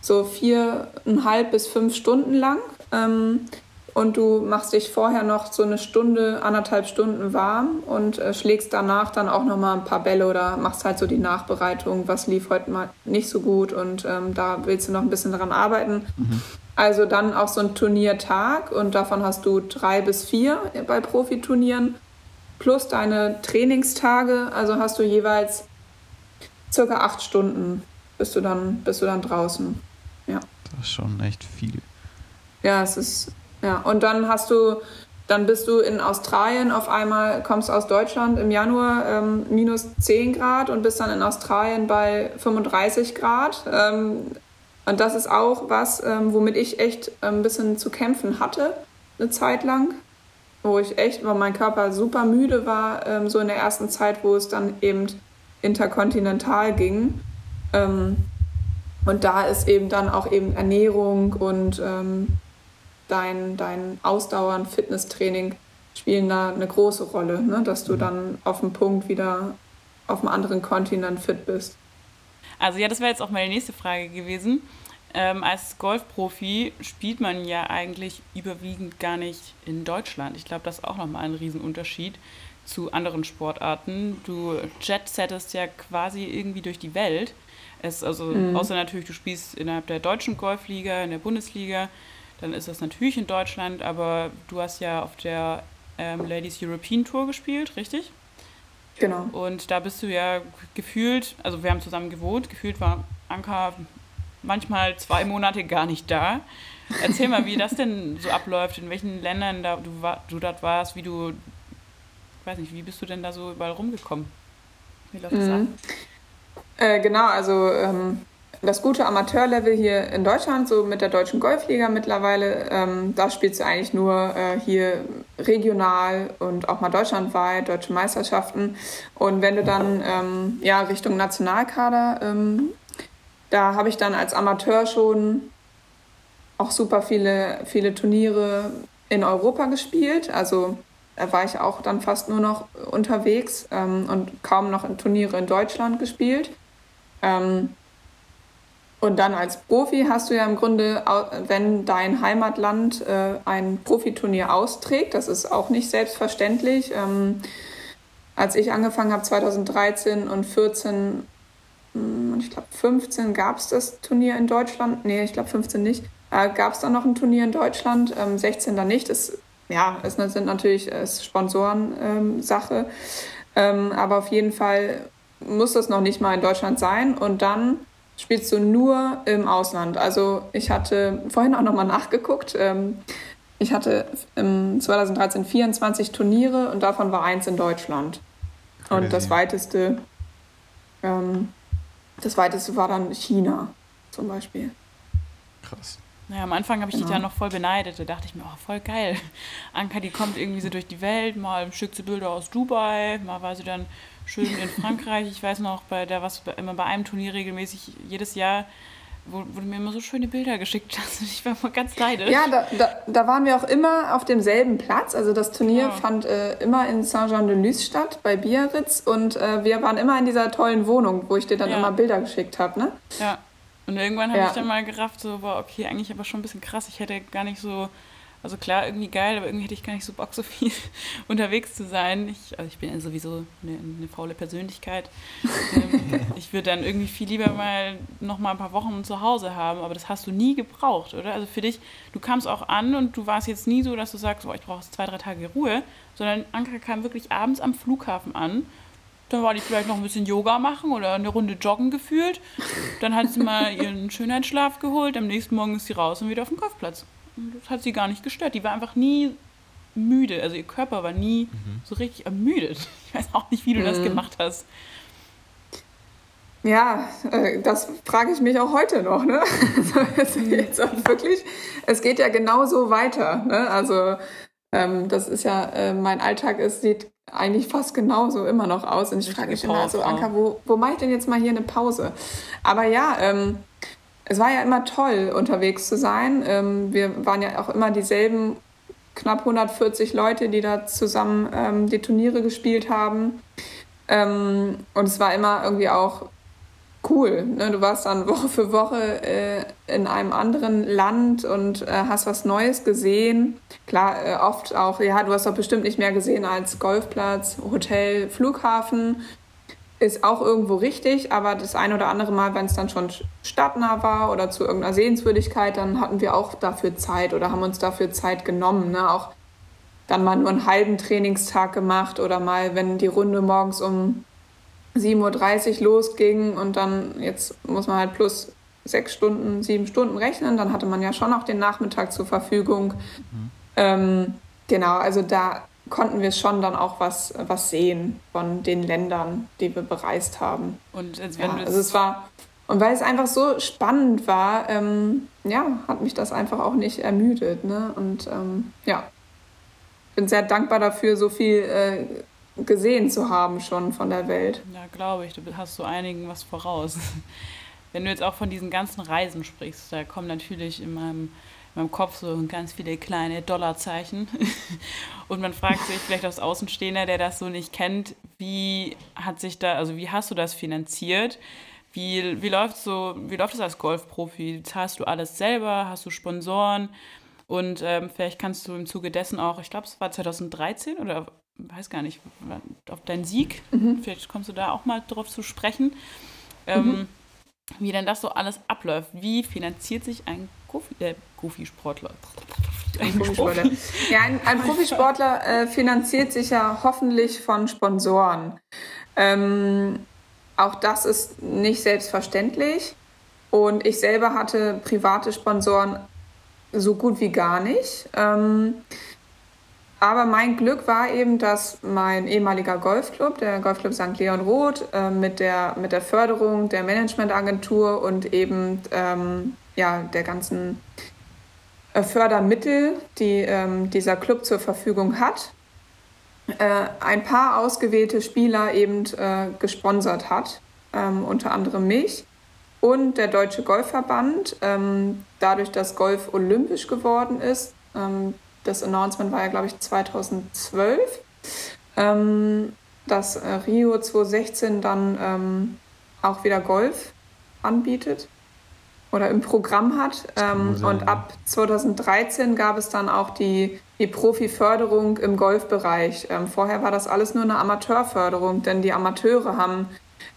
so viereinhalb bis fünf Stunden lang. Ähm, und du machst dich vorher noch so eine Stunde, anderthalb Stunden warm und äh, schlägst danach dann auch noch mal ein paar Bälle oder machst halt so die Nachbereitung, was lief heute mal nicht so gut und ähm, da willst du noch ein bisschen daran arbeiten. Mhm. Also dann auch so ein Turniertag und davon hast du drei bis vier bei Profiturnieren plus deine Trainingstage. Also hast du jeweils circa acht Stunden bist du dann, bist du dann draußen. Ja. Das ist schon echt viel. Ja, es ist, ja. Und dann hast du, dann bist du in Australien auf einmal, kommst aus Deutschland im Januar ähm, minus 10 Grad und bist dann in Australien bei 35 Grad. Ähm, und das ist auch was, ähm, womit ich echt ein bisschen zu kämpfen hatte, eine Zeit lang. Wo ich echt, weil mein Körper super müde war, ähm, so in der ersten Zeit, wo es dann eben interkontinental ging. Ähm, und da ist eben dann auch eben Ernährung und ähm, dein, dein Ausdauern, Fitnesstraining spielen da eine große Rolle, ne? dass du mhm. dann auf dem Punkt wieder auf einem anderen Kontinent fit bist. Also ja, das wäre jetzt auch meine nächste Frage gewesen. Ähm, als Golfprofi spielt man ja eigentlich überwiegend gar nicht in Deutschland. Ich glaube, das ist auch nochmal ein Riesenunterschied zu anderen Sportarten. Du jet-settest ja quasi irgendwie durch die Welt. Es, also, mhm. Außer natürlich, du spielst innerhalb der deutschen Golfliga, in der Bundesliga, dann ist das natürlich in Deutschland, aber du hast ja auf der ähm, Ladies European Tour gespielt, richtig? Genau. Und da bist du ja gefühlt, also wir haben zusammen gewohnt, gefühlt war Anka manchmal zwei Monate gar nicht da. Erzähl mal, wie das denn so abläuft, in welchen Ländern da du, du dort warst, wie du, weiß nicht, wie bist du denn da so überall rumgekommen? Wie läuft das mhm. ab? Äh, genau, also ähm, das gute Amateurlevel hier in Deutschland, so mit der deutschen Golfliga mittlerweile, ähm, da spielst du eigentlich nur äh, hier regional und auch mal deutschlandweit, deutsche Meisterschaften. Und wenn du dann ähm, ja, Richtung Nationalkader, ähm, da habe ich dann als Amateur schon auch super viele, viele Turniere in Europa gespielt. Also da war ich auch dann fast nur noch unterwegs ähm, und kaum noch in Turniere in Deutschland gespielt. Ähm, und dann als Profi hast du ja im Grunde, wenn dein Heimatland äh, ein Profiturnier austrägt, das ist auch nicht selbstverständlich. Ähm, als ich angefangen habe, 2013 und 14 hm, und ich glaube 15 gab es das Turnier in Deutschland. Nee, ich glaube 15 nicht. Äh, gab es dann noch ein Turnier in Deutschland, ähm, 16 dann nicht. Das, ja, es sind natürlich äh, Sponsoren-Sache. Ähm, ähm, aber auf jeden Fall muss das noch nicht mal in Deutschland sein. Und dann spielst du nur im Ausland. Also ich hatte vorhin auch nochmal nachgeguckt. Ähm, ich hatte im 2013 24 Turniere und davon war eins in Deutschland. Und das weiteste, ähm, das weiteste war dann China zum Beispiel. Krass. Naja, am Anfang habe ich genau. dich ja noch voll beneidet. Da dachte ich mir, oh, voll geil. Anka, die kommt irgendwie so durch die Welt. Mal schickt sie Bilder aus Dubai, mal war sie dann schön in Frankreich. Ich weiß noch, bei der was immer bei einem Turnier regelmäßig jedes Jahr wo, wo, du mir immer so schöne Bilder geschickt hast. Ich war mal ganz leidisch. Ja, da, da, da, waren wir auch immer auf demselben Platz. Also das Turnier ja. fand äh, immer in Saint-Jean-de-Luz statt, bei Biarritz. Und äh, wir waren immer in dieser tollen Wohnung, wo ich dir dann ja. immer Bilder geschickt habe. Ne? Ja. Und irgendwann habe ja. ich dann mal gerafft, so, war okay, eigentlich aber schon ein bisschen krass. Ich hätte gar nicht so also klar, irgendwie geil, aber irgendwie hätte ich gar nicht so Bock, so viel unterwegs zu sein. Ich, also ich bin ja sowieso eine, eine faule Persönlichkeit. Ähm, ich würde dann irgendwie viel lieber mal noch mal ein paar Wochen zu Hause haben, aber das hast du nie gebraucht, oder? Also für dich, du kamst auch an und du warst jetzt nie so, dass du sagst, oh, ich brauche zwei, drei Tage Ruhe, sondern Anka kam wirklich abends am Flughafen an. Dann war die vielleicht noch ein bisschen Yoga machen oder eine Runde joggen gefühlt. Dann hat sie mal ihren Schönheitsschlaf geholt. Am nächsten Morgen ist sie raus und wieder auf dem Golfplatz das hat sie gar nicht gestört. Die war einfach nie müde. Also ihr Körper war nie mhm. so richtig ermüdet. Ich weiß auch nicht, wie du mhm. das gemacht hast. Ja, äh, das frage ich mich auch heute noch. Ne? Also jetzt auch wirklich, es geht ja genauso weiter. Ne? Also ähm, das ist ja, äh, mein Alltag ist, sieht eigentlich fast genauso immer noch aus. Und ich frage mich immer so, Anka, wo, wo mache ich denn jetzt mal hier eine Pause? Aber ja, ähm, es war ja immer toll, unterwegs zu sein. Ähm, wir waren ja auch immer dieselben knapp 140 Leute, die da zusammen ähm, die Turniere gespielt haben. Ähm, und es war immer irgendwie auch cool. Ne? Du warst dann Woche für Woche äh, in einem anderen Land und äh, hast was Neues gesehen. Klar, äh, oft auch, ja, du hast doch bestimmt nicht mehr gesehen als Golfplatz, Hotel, Flughafen ist auch irgendwo richtig, aber das ein oder andere Mal, wenn es dann schon stadtnah war oder zu irgendeiner Sehenswürdigkeit, dann hatten wir auch dafür Zeit oder haben uns dafür Zeit genommen. Ne? Auch dann mal nur einen halben Trainingstag gemacht oder mal, wenn die Runde morgens um 7.30 Uhr losging und dann jetzt muss man halt plus sechs Stunden, sieben Stunden rechnen, dann hatte man ja schon auch den Nachmittag zur Verfügung. Mhm. Ähm, genau, also da konnten wir schon dann auch was, was sehen von den Ländern, die wir bereist haben. Und als wenn ja, also es war und weil es einfach so spannend war, ähm, ja, hat mich das einfach auch nicht ermüdet. Ne? Und ähm, ja, bin sehr dankbar dafür, so viel äh, gesehen zu haben schon von der Welt. Ja, glaube ich. Du hast so einigen was voraus. Wenn du jetzt auch von diesen ganzen Reisen sprichst, da kommen natürlich in meinem, in meinem Kopf so ganz viele kleine Dollarzeichen. Und man fragt sich vielleicht als Außenstehender, der das so nicht kennt, wie hat sich da, also wie hast du das finanziert? Wie, wie läuft so, wie läuft es als Golfprofi? Zahlst du alles selber? Hast du Sponsoren? Und ähm, vielleicht kannst du im Zuge dessen auch, ich glaube, es war 2013 oder weiß gar nicht, auf deinen Sieg, mhm. vielleicht kommst du da auch mal drauf zu sprechen, ähm, mhm. wie denn das so alles abläuft. Wie finanziert sich ein Goofy, äh, Goofy-Sportler? Ein Profisportler. Ja, ein, ein Profisportler äh, finanziert sich ja hoffentlich von Sponsoren. Ähm, auch das ist nicht selbstverständlich. Und ich selber hatte private Sponsoren so gut wie gar nicht. Ähm, aber mein Glück war eben, dass mein ehemaliger Golfclub, der Golfclub St. Leon Roth, äh, mit, der, mit der Förderung der Managementagentur und eben ähm, ja, der ganzen äh, Fördermittel, die ähm, dieser Club zur Verfügung hat, äh, ein paar ausgewählte Spieler eben äh, gesponsert hat, ähm, unter anderem mich und der Deutsche Golfverband. Ähm, dadurch, dass Golf olympisch geworden ist, ähm, das Announcement war ja, glaube ich, 2012, ähm, dass äh, Rio 2016 dann ähm, auch wieder Golf anbietet oder im Programm hat. Ähm, und ab 2013 gab es dann auch die, die Profi-Förderung im Golfbereich. Ähm, vorher war das alles nur eine Amateurförderung, denn die Amateure haben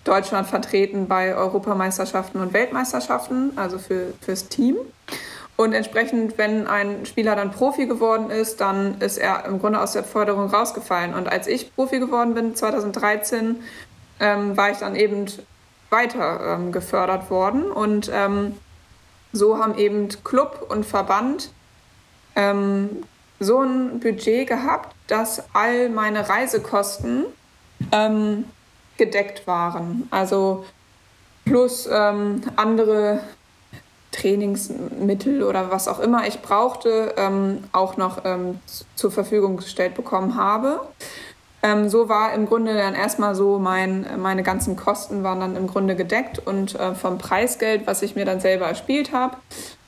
Deutschland vertreten bei Europameisterschaften und Weltmeisterschaften, also für, fürs Team. Und entsprechend, wenn ein Spieler dann Profi geworden ist, dann ist er im Grunde aus der Förderung rausgefallen. Und als ich Profi geworden bin, 2013, ähm, war ich dann eben weiter ähm, gefördert worden. Und ähm, so haben eben Club und Verband ähm, so ein Budget gehabt, dass all meine Reisekosten ähm, gedeckt waren. Also plus ähm, andere Trainingsmittel oder was auch immer ich brauchte, ähm, auch noch ähm, zur Verfügung gestellt bekommen habe. Ähm, so war im Grunde dann erstmal so, mein, meine ganzen Kosten waren dann im Grunde gedeckt und äh, vom Preisgeld, was ich mir dann selber erspielt habe,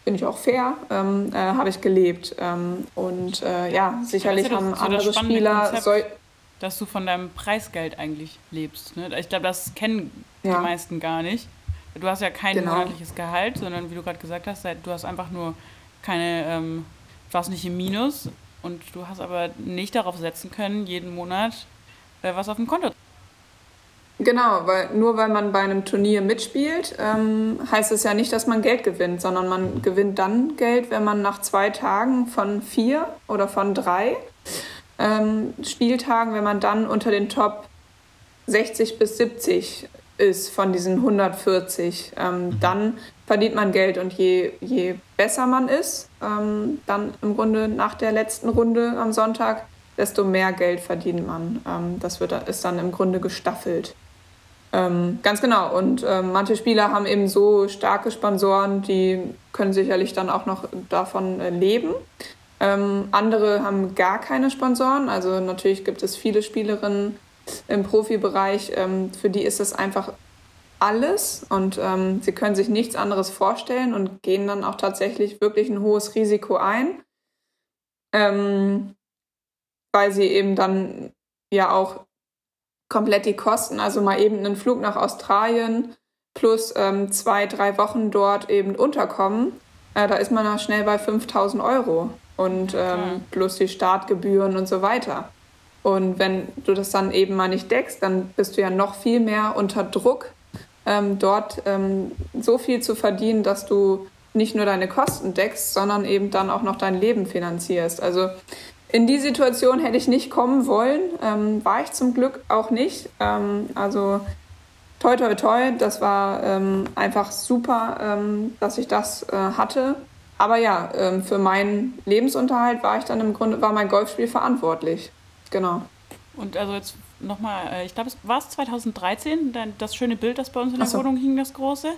bin ich auch fair, ähm, äh, habe ich gelebt. Ähm, und äh, ja, sicherlich ja haben andere Spieler. Konzept, dass du von deinem Preisgeld eigentlich lebst. Ne? Ich glaube, das kennen ja. die meisten gar nicht. Du hast ja kein genau. monatliches Gehalt, sondern wie du gerade gesagt hast, du hast einfach nur keine, ähm, du warst nicht im Minus und du hast aber nicht darauf setzen können, jeden Monat äh, was auf dem Konto. Genau, weil nur weil man bei einem Turnier mitspielt, ähm, heißt es ja nicht, dass man Geld gewinnt, sondern man gewinnt dann Geld, wenn man nach zwei Tagen von vier oder von drei ähm, Spieltagen, wenn man dann unter den Top 60 bis 70 ist von diesen 140, ähm, mhm. dann verdient man Geld und je, je besser man ist, ähm, dann im Grunde nach der letzten Runde am Sonntag, desto mehr Geld verdient man. Ähm, das wird, ist dann im Grunde gestaffelt. Ähm, ganz genau. Und ähm, manche Spieler haben eben so starke Sponsoren, die können sicherlich dann auch noch davon äh, leben. Ähm, andere haben gar keine Sponsoren. Also natürlich gibt es viele Spielerinnen, im Profibereich, ähm, für die ist das einfach alles und ähm, sie können sich nichts anderes vorstellen und gehen dann auch tatsächlich wirklich ein hohes Risiko ein, ähm, weil sie eben dann ja auch komplett die Kosten, also mal eben einen Flug nach Australien plus ähm, zwei, drei Wochen dort eben unterkommen, äh, da ist man dann schnell bei 5000 Euro und ähm, plus die Startgebühren und so weiter. Und wenn du das dann eben mal nicht deckst, dann bist du ja noch viel mehr unter Druck, ähm, dort ähm, so viel zu verdienen, dass du nicht nur deine Kosten deckst, sondern eben dann auch noch dein Leben finanzierst. Also in die Situation hätte ich nicht kommen wollen, ähm, war ich zum Glück auch nicht. Ähm, also toi toi toi, das war ähm, einfach super, ähm, dass ich das äh, hatte. Aber ja, für meinen Lebensunterhalt war ich dann im Grunde, war mein Golfspiel verantwortlich. Genau. Und also jetzt nochmal, äh, ich glaube, es war es 2013, das schöne Bild, das bei uns in der so. Wohnung hing, das große.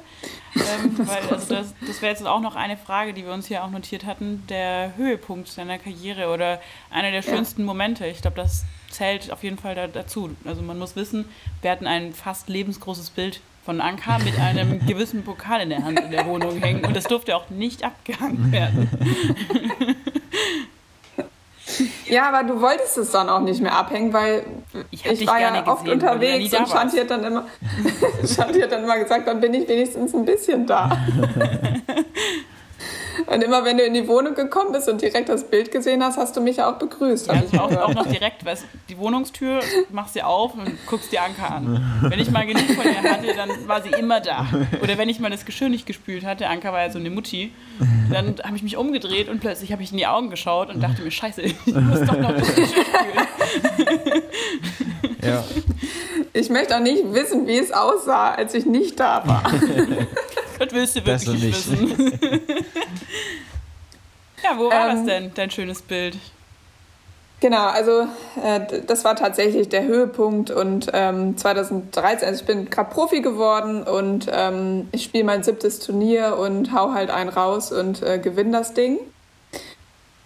Ähm, das weil, also das, das wäre jetzt auch noch eine Frage, die wir uns hier auch notiert hatten, der Höhepunkt deiner Karriere oder einer der schönsten ja. Momente. Ich glaube, das zählt auf jeden Fall da, dazu. Also man muss wissen, wir hatten ein fast lebensgroßes Bild von Anka mit einem gewissen Pokal in der Hand in der Wohnung hängen und das durfte auch nicht abgehangen werden. Ja, aber du wolltest es dann auch nicht mehr abhängen, weil ich, ich war ja oft gesehen, unterwegs und Shanti hat, dann immer, Shanti hat dann immer gesagt, dann bin ich wenigstens ein bisschen da. Und immer wenn du in die Wohnung gekommen bist und direkt das Bild gesehen hast, hast du mich auch begrüßt. Ja, ich auch, auch noch direkt, weil die Wohnungstür machst du auf und guckst die Anker an. Wenn ich mal genug von ihr hatte, dann war sie immer da. Oder wenn ich mal das Geschirr nicht gespült hatte, Anker war ja so eine Mutti, dann habe ich mich umgedreht und plötzlich habe ich in die Augen geschaut und dachte mir, scheiße, ich muss doch noch das Geschirr spülen. Ja. Ich möchte auch nicht wissen, wie es aussah, als ich nicht da war. Das willst du wirklich nicht wissen. ja, wo war ähm, das denn, dein schönes Bild? Genau, also äh, das war tatsächlich der Höhepunkt und ähm, 2013, also ich bin gerade Profi geworden und ähm, ich spiele mein siebtes Turnier und hau halt einen raus und äh, gewinne das Ding.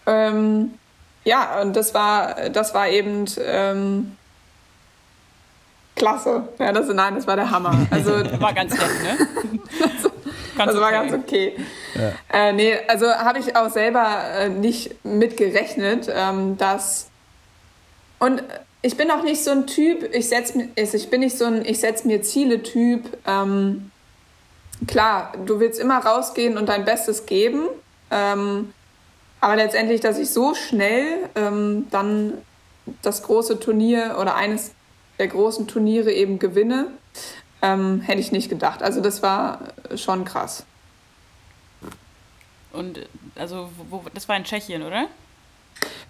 Ähm, ja, und das war, das war eben ähm, klasse. Ja, das, nein, das war der Hammer. Also, war ganz nett, ne? ganz das war okay. ganz okay. Ja. Äh, nee, also habe ich auch selber äh, nicht mit gerechnet, ähm, dass. Und ich bin auch nicht so ein Typ, ich setz, also ich bin nicht so ein, ich setze mir Ziele-Typ. Ähm, klar, du willst immer rausgehen und dein Bestes geben. Ähm, aber letztendlich, dass ich so schnell ähm, dann das große Turnier oder eines der großen Turniere eben gewinne, ähm, hätte ich nicht gedacht. Also das war schon krass. Und also wo, das war in Tschechien, oder?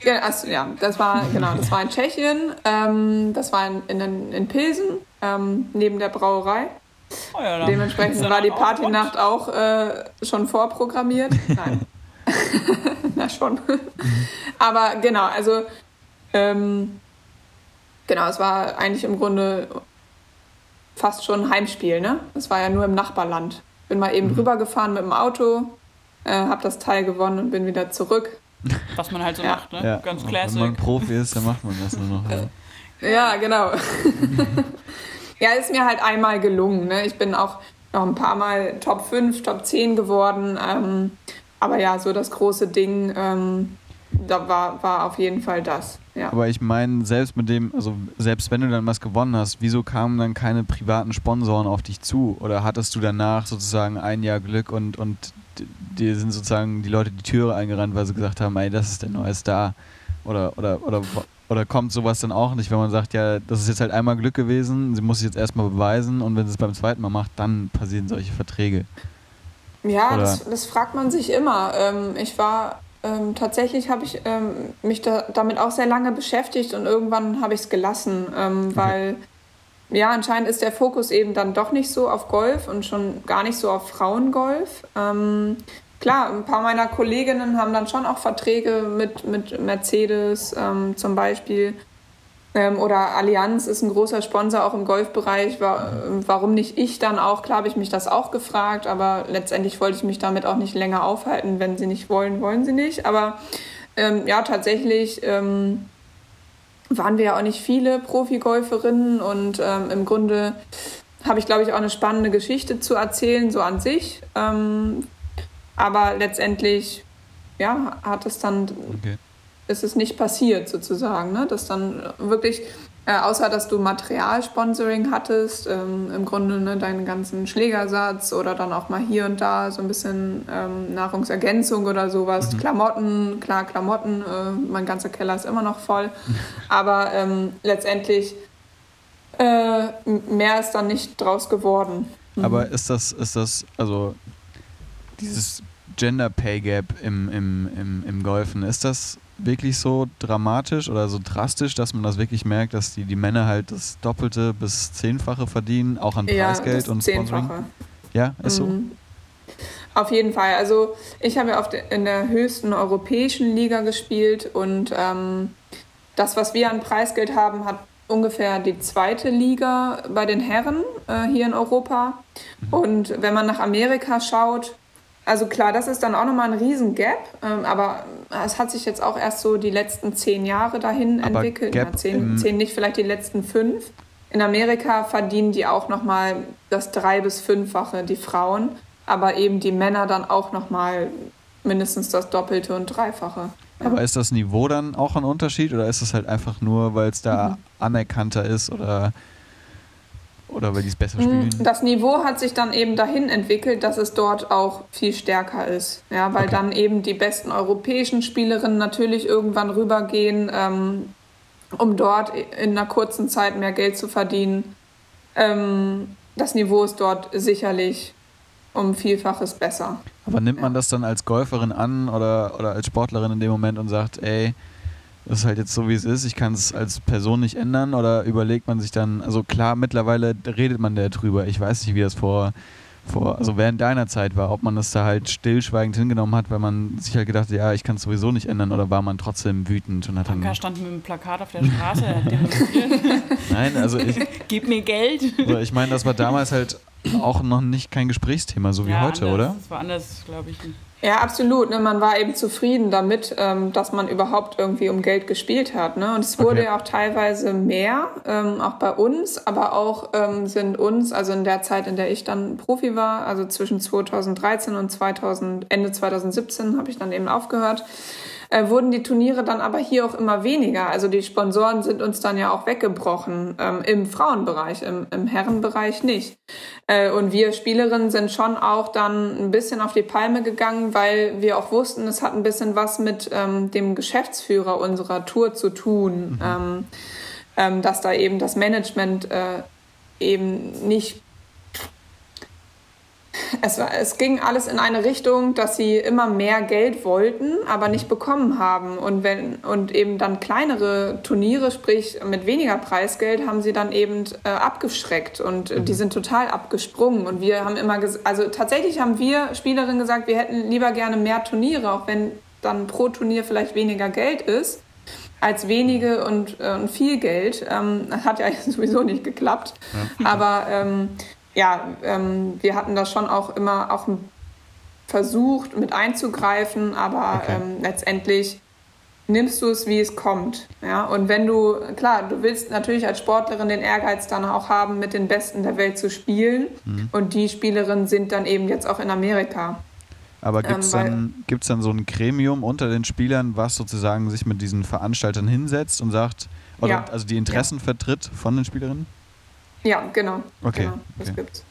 Ja, also, ja, das war genau, das war in Tschechien. Ähm, das war in, in, in Pilsen ähm, neben der Brauerei. Oh ja, Dementsprechend war die Partynacht auch, auch äh, schon vorprogrammiert. Nein. Na schon. Aber genau, also ähm, genau, es war eigentlich im Grunde fast schon ein Heimspiel, ne? Es war ja nur im Nachbarland. Bin mal eben mhm. rübergefahren mit dem Auto, äh, habe das Teil gewonnen und bin wieder zurück. Was man halt so ja. macht, ne? Ja. Ganz classic. Wenn man Profi ist, dann macht man das nur noch. Ja, ja genau. ja, ist mir halt einmal gelungen. Ne? Ich bin auch noch ein paar Mal Top 5, Top 10 geworden. Ähm, aber ja, so das große Ding, ähm, da war, war auf jeden Fall das. Ja. Aber ich meine, selbst mit dem, also selbst wenn du dann was gewonnen hast, wieso kamen dann keine privaten Sponsoren auf dich zu? Oder hattest du danach sozusagen ein Jahr Glück und, und dir sind sozusagen die Leute die Türe eingerannt, weil sie gesagt haben, ey, das ist der neue Star? Oder, oder, oder, oder kommt sowas dann auch nicht, wenn man sagt, ja, das ist jetzt halt einmal Glück gewesen, sie muss sich jetzt erstmal beweisen und wenn sie es beim zweiten Mal macht, dann passieren solche Verträge? Ja, das, das, fragt man sich immer. Ähm, ich war ähm, tatsächlich habe ich ähm, mich da, damit auch sehr lange beschäftigt und irgendwann habe ich es gelassen, ähm, weil ja, anscheinend ist der Fokus eben dann doch nicht so auf Golf und schon gar nicht so auf Frauengolf. Ähm, klar, ein paar meiner Kolleginnen haben dann schon auch Verträge mit, mit Mercedes ähm, zum Beispiel. Ähm, oder Allianz ist ein großer Sponsor auch im Golfbereich. War, warum nicht ich dann auch? Klar habe ich mich das auch gefragt, aber letztendlich wollte ich mich damit auch nicht länger aufhalten. Wenn sie nicht wollen, wollen sie nicht. Aber ähm, ja, tatsächlich ähm, waren wir ja auch nicht viele Profigolferinnen und ähm, im Grunde habe ich, glaube ich, auch eine spannende Geschichte zu erzählen, so an sich. Ähm, aber letztendlich, ja, hat es dann okay ist es nicht passiert sozusagen, ne? dass dann wirklich, äh, außer dass du Materialsponsoring hattest, ähm, im Grunde ne, deinen ganzen Schlägersatz oder dann auch mal hier und da so ein bisschen ähm, Nahrungsergänzung oder sowas, mhm. Klamotten, klar Klamotten, äh, mein ganzer Keller ist immer noch voll, aber ähm, letztendlich äh, mehr ist dann nicht draus geworden. Mhm. Aber ist das, ist das, also dieses Gender Pay Gap im, im, im, im Golfen, ist das wirklich so dramatisch oder so drastisch, dass man das wirklich merkt, dass die, die Männer halt das Doppelte bis Zehnfache verdienen, auch an ja, Preisgeld und Sponsoring? Zehnfache. Ja, ist mhm. so. Auf jeden Fall. Also ich habe ja in der höchsten europäischen Liga gespielt und ähm, das, was wir an Preisgeld haben, hat ungefähr die zweite Liga bei den Herren äh, hier in Europa. Mhm. Und wenn man nach Amerika schaut, also klar, das ist dann auch nochmal ein Riesen-Gap, ähm, aber es hat sich jetzt auch erst so die letzten zehn Jahre dahin aber entwickelt. Gap, ja, zehn, zehn, nicht vielleicht die letzten fünf. In Amerika verdienen die auch nochmal das drei- bis fünffache, die Frauen, aber eben die Männer dann auch nochmal mindestens das Doppelte und Dreifache. Aber ist das Niveau dann auch ein Unterschied oder ist es halt einfach nur, weil es da mhm. anerkannter ist oder oder weil die es besser hm, spielen? Das Niveau hat sich dann eben dahin entwickelt, dass es dort auch viel stärker ist. Ja, weil okay. dann eben die besten europäischen Spielerinnen natürlich irgendwann rübergehen, ähm, um dort in einer kurzen Zeit mehr Geld zu verdienen. Ähm, das Niveau ist dort sicherlich um Vielfaches besser. Aber nimmt man das dann als Golferin an oder, oder als Sportlerin in dem Moment und sagt, ey, das ist halt jetzt so, wie es ist. Ich kann es als Person nicht ändern oder überlegt man sich dann, also klar, mittlerweile redet man da drüber. Ich weiß nicht, wie das vor, vor, also während deiner Zeit war, ob man das da halt stillschweigend hingenommen hat, weil man sich halt gedacht hat, ja, ich kann es sowieso nicht ändern oder war man trotzdem wütend und hat dann. Banker stand mit einem Plakat auf der Straße, demonstriert. Nein, also ich. Gib mir Geld. Also ich meine, das war damals halt auch noch nicht kein Gesprächsthema, so wie ja, heute, anders. oder? Das war anders, glaube ich. Ja, absolut. Ne? Man war eben zufrieden damit, ähm, dass man überhaupt irgendwie um Geld gespielt hat. Ne? Und es wurde okay. ja auch teilweise mehr, ähm, auch bei uns, aber auch ähm, sind uns, also in der Zeit, in der ich dann Profi war, also zwischen 2013 und 2000, Ende 2017 habe ich dann eben aufgehört, äh, wurden die Turniere dann aber hier auch immer weniger. Also die Sponsoren sind uns dann ja auch weggebrochen, ähm, im Frauenbereich, im, im Herrenbereich nicht. Äh, und wir Spielerinnen sind schon auch dann ein bisschen auf die Palme gegangen, weil wir auch wussten, es hat ein bisschen was mit ähm, dem Geschäftsführer unserer Tour zu tun, mhm. ähm, ähm dass da eben das Management äh, eben nicht es, war, es ging alles in eine Richtung, dass sie immer mehr Geld wollten, aber nicht bekommen haben. Und, wenn, und eben dann kleinere Turniere, sprich mit weniger Preisgeld, haben sie dann eben äh, abgeschreckt. Und mhm. die sind total abgesprungen. Und wir haben immer, also tatsächlich haben wir Spielerinnen gesagt, wir hätten lieber gerne mehr Turniere, auch wenn dann pro Turnier vielleicht weniger Geld ist als wenige und, äh, und viel Geld. Ähm, das hat ja sowieso nicht geklappt. Ja. Aber ähm, ja, ähm, wir hatten da schon auch immer auch versucht mit einzugreifen, aber okay. ähm, letztendlich nimmst du es, wie es kommt. Ja? Und wenn du, klar, du willst natürlich als Sportlerin den Ehrgeiz dann auch haben, mit den Besten der Welt zu spielen. Mhm. Und die Spielerinnen sind dann eben jetzt auch in Amerika. Aber gibt es ähm, dann, gibt's dann so ein Gremium unter den Spielern, was sozusagen sich mit diesen Veranstaltern hinsetzt und sagt, oder ja. also die Interessen ja. vertritt von den Spielerinnen? Ja, genau. Okay. Genau, das okay. gibt's.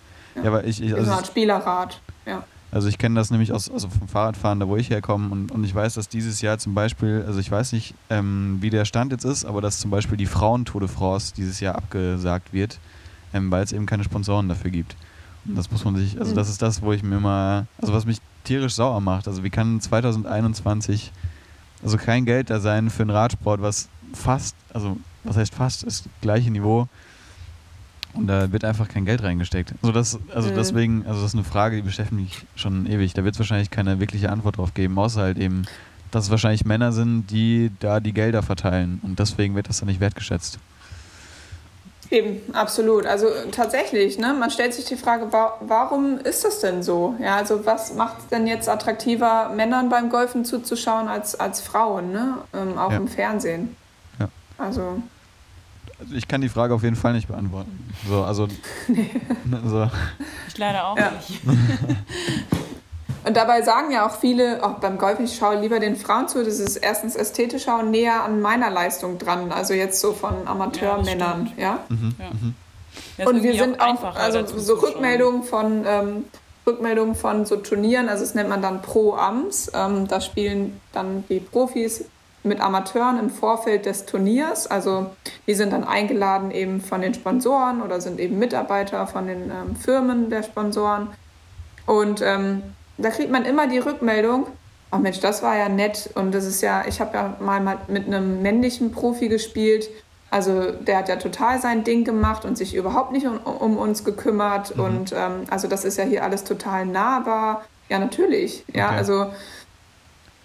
Ja, weil ich, ich also so eine Art Spielerrat, ja. Also ich kenne das nämlich aus, also vom Fahrradfahren, da wo ich herkomme und, und ich weiß, dass dieses Jahr zum Beispiel, also ich weiß nicht, ähm, wie der Stand jetzt ist, aber dass zum Beispiel die Frauen-Tour de France dieses Jahr abgesagt wird, ähm, weil es eben keine Sponsoren dafür gibt. Und das muss man sich, also mhm. das ist das, wo ich mir immer, also was mich tierisch sauer macht. Also wie kann 2021 also kein Geld da sein für einen Radsport, was fast, also was heißt fast, das gleiche Niveau und da wird einfach kein Geld reingesteckt. Also, das, also mhm. deswegen, also das ist eine Frage, die beschäftigt mich schon ewig. Da wird es wahrscheinlich keine wirkliche Antwort drauf geben, außer halt eben, dass es wahrscheinlich Männer sind, die da die Gelder verteilen. Und deswegen wird das dann nicht wertgeschätzt. Eben, absolut. Also tatsächlich, ne, man stellt sich die Frage, warum ist das denn so? Ja, also was macht es denn jetzt attraktiver, Männern beim Golfen zuzuschauen als, als Frauen, ne? Ähm, auch ja. im Fernsehen. Ja. Also also ich kann die Frage auf jeden Fall nicht beantworten. So, also, nee. so. Ich leider auch ja. nicht. Und dabei sagen ja auch viele, auch beim Golf, ich schaue lieber den Frauen zu, das ist erstens ästhetischer und näher an meiner Leistung dran, also jetzt so von Amateurmännern, ja. ja? Mhm. ja. Mhm. Und wir sind auch, also so Rückmeldungen von, ähm, Rückmeldungen von so Turnieren, also das nennt man dann Pro-Ams, ähm, da spielen dann die Profis mit Amateuren im Vorfeld des Turniers. Also die sind dann eingeladen eben von den Sponsoren oder sind eben Mitarbeiter von den ähm, Firmen der Sponsoren. Und ähm, da kriegt man immer die Rückmeldung, ach Mensch, das war ja nett. Und das ist ja, ich habe ja mal mit einem männlichen Profi gespielt. Also der hat ja total sein Ding gemacht und sich überhaupt nicht um, um uns gekümmert. Mhm. Und ähm, also das ist ja hier alles total nahbar. Ja, natürlich. Ja, okay. also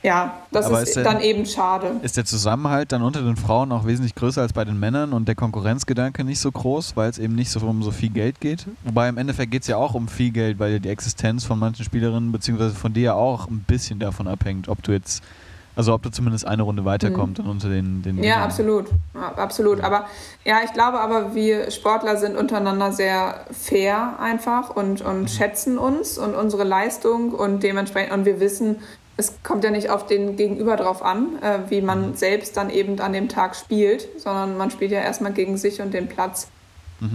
ja, das ist, ist der- dann eben schade. Ist der Zusammenhalt dann unter den Frauen auch wesentlich größer als bei den Männern und der Konkurrenzgedanke nicht so groß, weil es eben nicht so um so viel Geld geht? Wobei im Endeffekt geht es ja auch um viel Geld, weil die Existenz von manchen Spielerinnen beziehungsweise von dir ja auch ein bisschen davon abhängt, ob du jetzt, also ob du zumindest eine Runde weiterkommst dann unter den, den Mhm. Ja, Männern. absolut. Ja, absolut. Aber ja, ich glaube aber, wir Sportler sind untereinander sehr fair einfach und, und schätzen uns und unsere Leistung und dementsprechend, und wir wissen, es kommt ja nicht auf den Gegenüber drauf an, äh, wie man selbst dann eben an dem Tag spielt, sondern man spielt ja erstmal gegen sich und den Platz.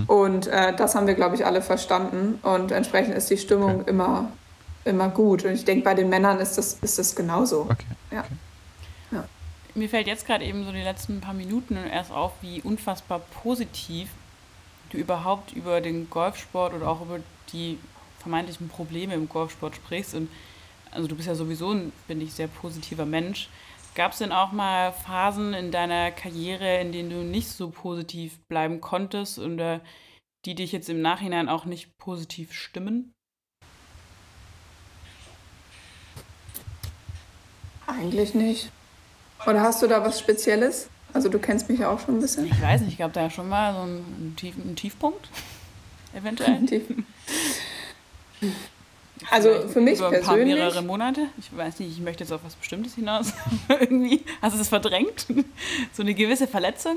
Und äh, das haben wir, glaube ich, alle verstanden. Und entsprechend ist die Stimmung Okay. immer, immer gut. Und ich denke, bei den Männern ist das, ist das genauso. Okay. Ja. Mir fällt jetzt gerade eben so die letzten paar Minuten erst auf, wie unfassbar positiv du überhaupt über den Golfsport oder auch über die vermeintlichen Probleme im Golfsport sprichst. Und also du bist ja sowieso ein, finde ich, sehr positiver Mensch. Gab es denn auch mal Phasen in deiner Karriere, in denen du nicht so positiv bleiben konntest oder die dich jetzt im Nachhinein auch nicht positiv stimmen? Eigentlich nicht. Oder hast du da was Spezielles? Also du kennst mich ja auch schon ein bisschen. Ich weiß nicht, gab da ja schon mal so einen, einen, Tief, einen Tiefpunkt? Eventuell? Also für mich Über ein paar persönlich. mehrere Monate. Ich weiß nicht, ich möchte jetzt auf was Bestimmtes hinaus. Irgendwie. Hast du es verdrängt? So eine gewisse Verletzung?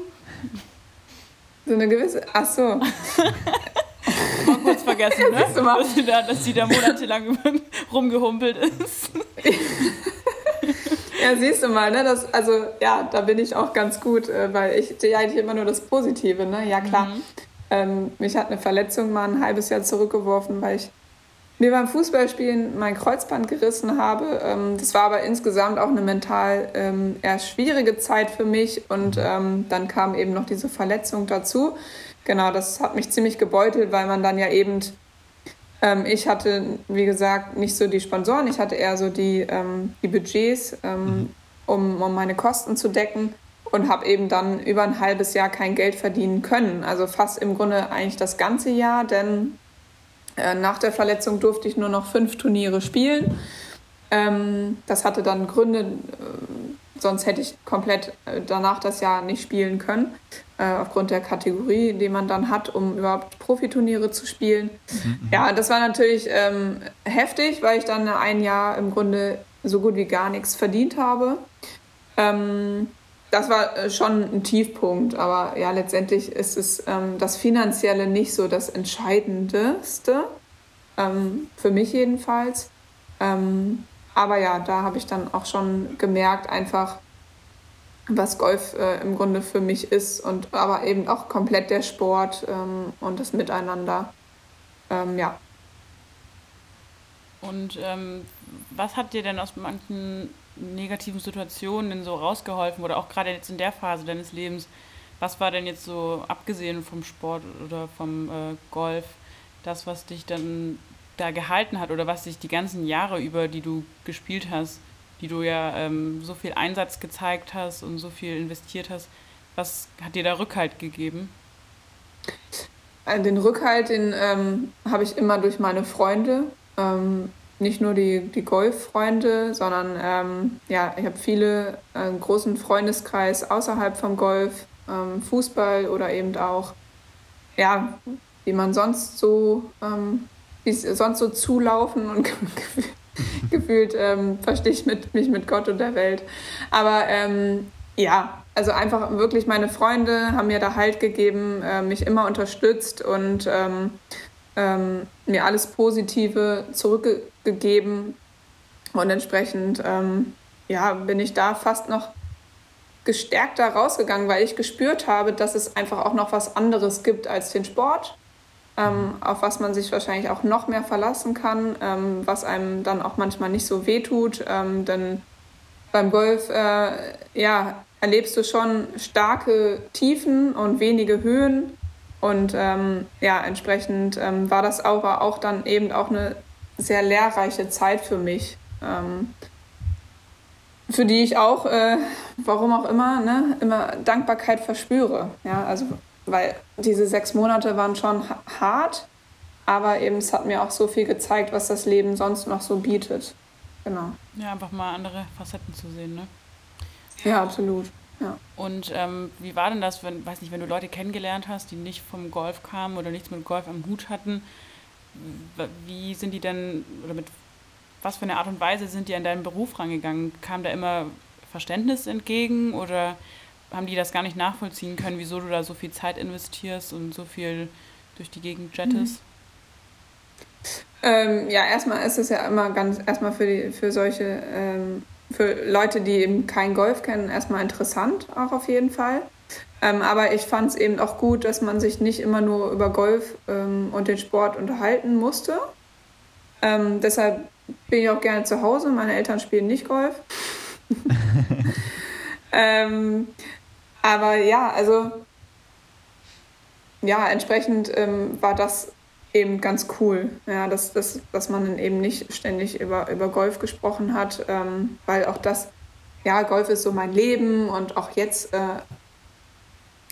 So eine gewisse. Ach so. Mal kurz vergessen, ne? Dass, sie da, dass sie da monatelang rumgehumpelt ist. Ja, siehst du mal, ne? Das, also ja, da bin ich auch ganz gut, äh, weil ich sehe eigentlich immer nur das Positive, ne? Ja klar. Mhm. Ähm, mich hat eine Verletzung mal ein halbes Jahr zurückgeworfen, weil ich mir beim Fußballspielen mein Kreuzband gerissen habe. Ähm, das war aber insgesamt auch eine mental ähm, eher schwierige Zeit für mich und ähm, dann kam eben noch diese Verletzung dazu. Genau, das hat mich ziemlich gebeutelt, weil man dann ja eben ich hatte, wie gesagt, nicht so die Sponsoren, ich hatte eher so die, die Budgets, ähm, um, um meine Kosten zu decken und habe eben dann über ein halbes Jahr kein Geld verdienen können. Also fast im Grunde eigentlich das ganze Jahr, denn nach der Verletzung durfte ich nur noch fünf Turniere spielen. Ähm, das hatte dann Gründe, äh, sonst hätte ich komplett äh, danach das Jahr nicht spielen können, äh, aufgrund der Kategorie, die man dann hat, um überhaupt Profiturniere zu spielen. Ja, das war natürlich ähm, heftig, weil ich dann ein Jahr im Grunde so gut wie gar nichts verdient habe. Das war äh, schon ein Tiefpunkt, aber ja, letztendlich ist es ähm, das Finanzielle nicht so das Entscheidendste, ähm, für mich jedenfalls. Ähm, aber ja, da habe ich dann auch schon gemerkt, einfach, was Golf äh, im Grunde für mich ist und aber eben auch komplett der Sport ähm, und das Miteinander. Ähm, ja. Und ähm, was hat dir denn aus manchen negativen Situationen denn so rausgeholfen oder auch gerade jetzt in der Phase deines Lebens? Was war denn jetzt so, abgesehen vom Sport oder vom äh, Golf, das, was dich dann da gehalten hat oder was dich die ganzen Jahre über, die du gespielt hast, die du ja ähm, so viel Einsatz gezeigt hast und so viel investiert hast, was hat dir da Rückhalt gegeben? Äh, Den Rückhalt, den ähm, habe ich immer durch meine Freunde. Ähm, nicht nur die, die Golffreunde, sondern ähm, ja, ich habe viele, äh, einen großen Freundeskreis außerhalb vom Golf, ähm, Fußball oder eben auch, ja, wie man sonst so, ähm, wie sonst so zulaufen und gefühlt ähm, verstehe ich mit, mich mit Gott und der Welt. Aber ähm, ja, also einfach wirklich meine Freunde haben mir da Halt gegeben, äh, mich immer unterstützt und ähm, mir alles Positive zurückgegeben. Und entsprechend ähm, ja, bin ich da fast noch gestärkter rausgegangen, weil ich gespürt habe, dass es einfach auch noch was anderes gibt als den Sport, ähm, auf was man sich wahrscheinlich auch noch mehr verlassen kann, ähm, was einem dann auch manchmal nicht so wehtut. Ähm, denn beim Golf äh, ja, erlebst du schon starke Tiefen und wenige Höhen. Und ähm, ja, entsprechend ähm, war das aber auch dann eben auch eine sehr lehrreiche Zeit für mich. Ähm, für die ich auch, äh, warum auch immer, ne, immer Dankbarkeit verspüre. Ja, also, weil diese sechs Monate waren schon ha- hart, aber eben es hat mir auch so viel gezeigt, was das Leben sonst noch so bietet. genau. Ja, einfach mal andere Facetten zu sehen, ne? Ja, absolut. Ja. Und ähm, wie war denn das, wenn, weiß nicht, wenn du Leute kennengelernt hast, die nicht vom Golf kamen oder nichts mit Golf am Hut hatten? Wie sind die denn, oder mit was für eine Art und Weise sind die an deinen Beruf rangegangen? Kam da immer Verständnis entgegen oder haben die das gar nicht nachvollziehen können, wieso du da so viel Zeit investierst und so viel durch die Gegend jettest? Mhm. Ähm, ja, erstmal ist es ja immer ganz, erstmal für, die, für solche, ähm, für Leute, die eben kein Golf kennen, erstmal interessant, auch auf jeden Fall. Ähm, aber ich fand es eben auch gut, dass man sich nicht immer nur über Golf ähm, und den Sport unterhalten musste. Ähm, deshalb bin ich auch gerne zu Hause. Meine Eltern spielen nicht Golf. ähm, aber ja, also ja, entsprechend ähm, war das eben ganz cool, ja, dass, dass, dass man dann eben nicht ständig über, über Golf gesprochen hat, ähm, weil auch das, ja, Golf ist so mein Leben und auch jetzt, äh,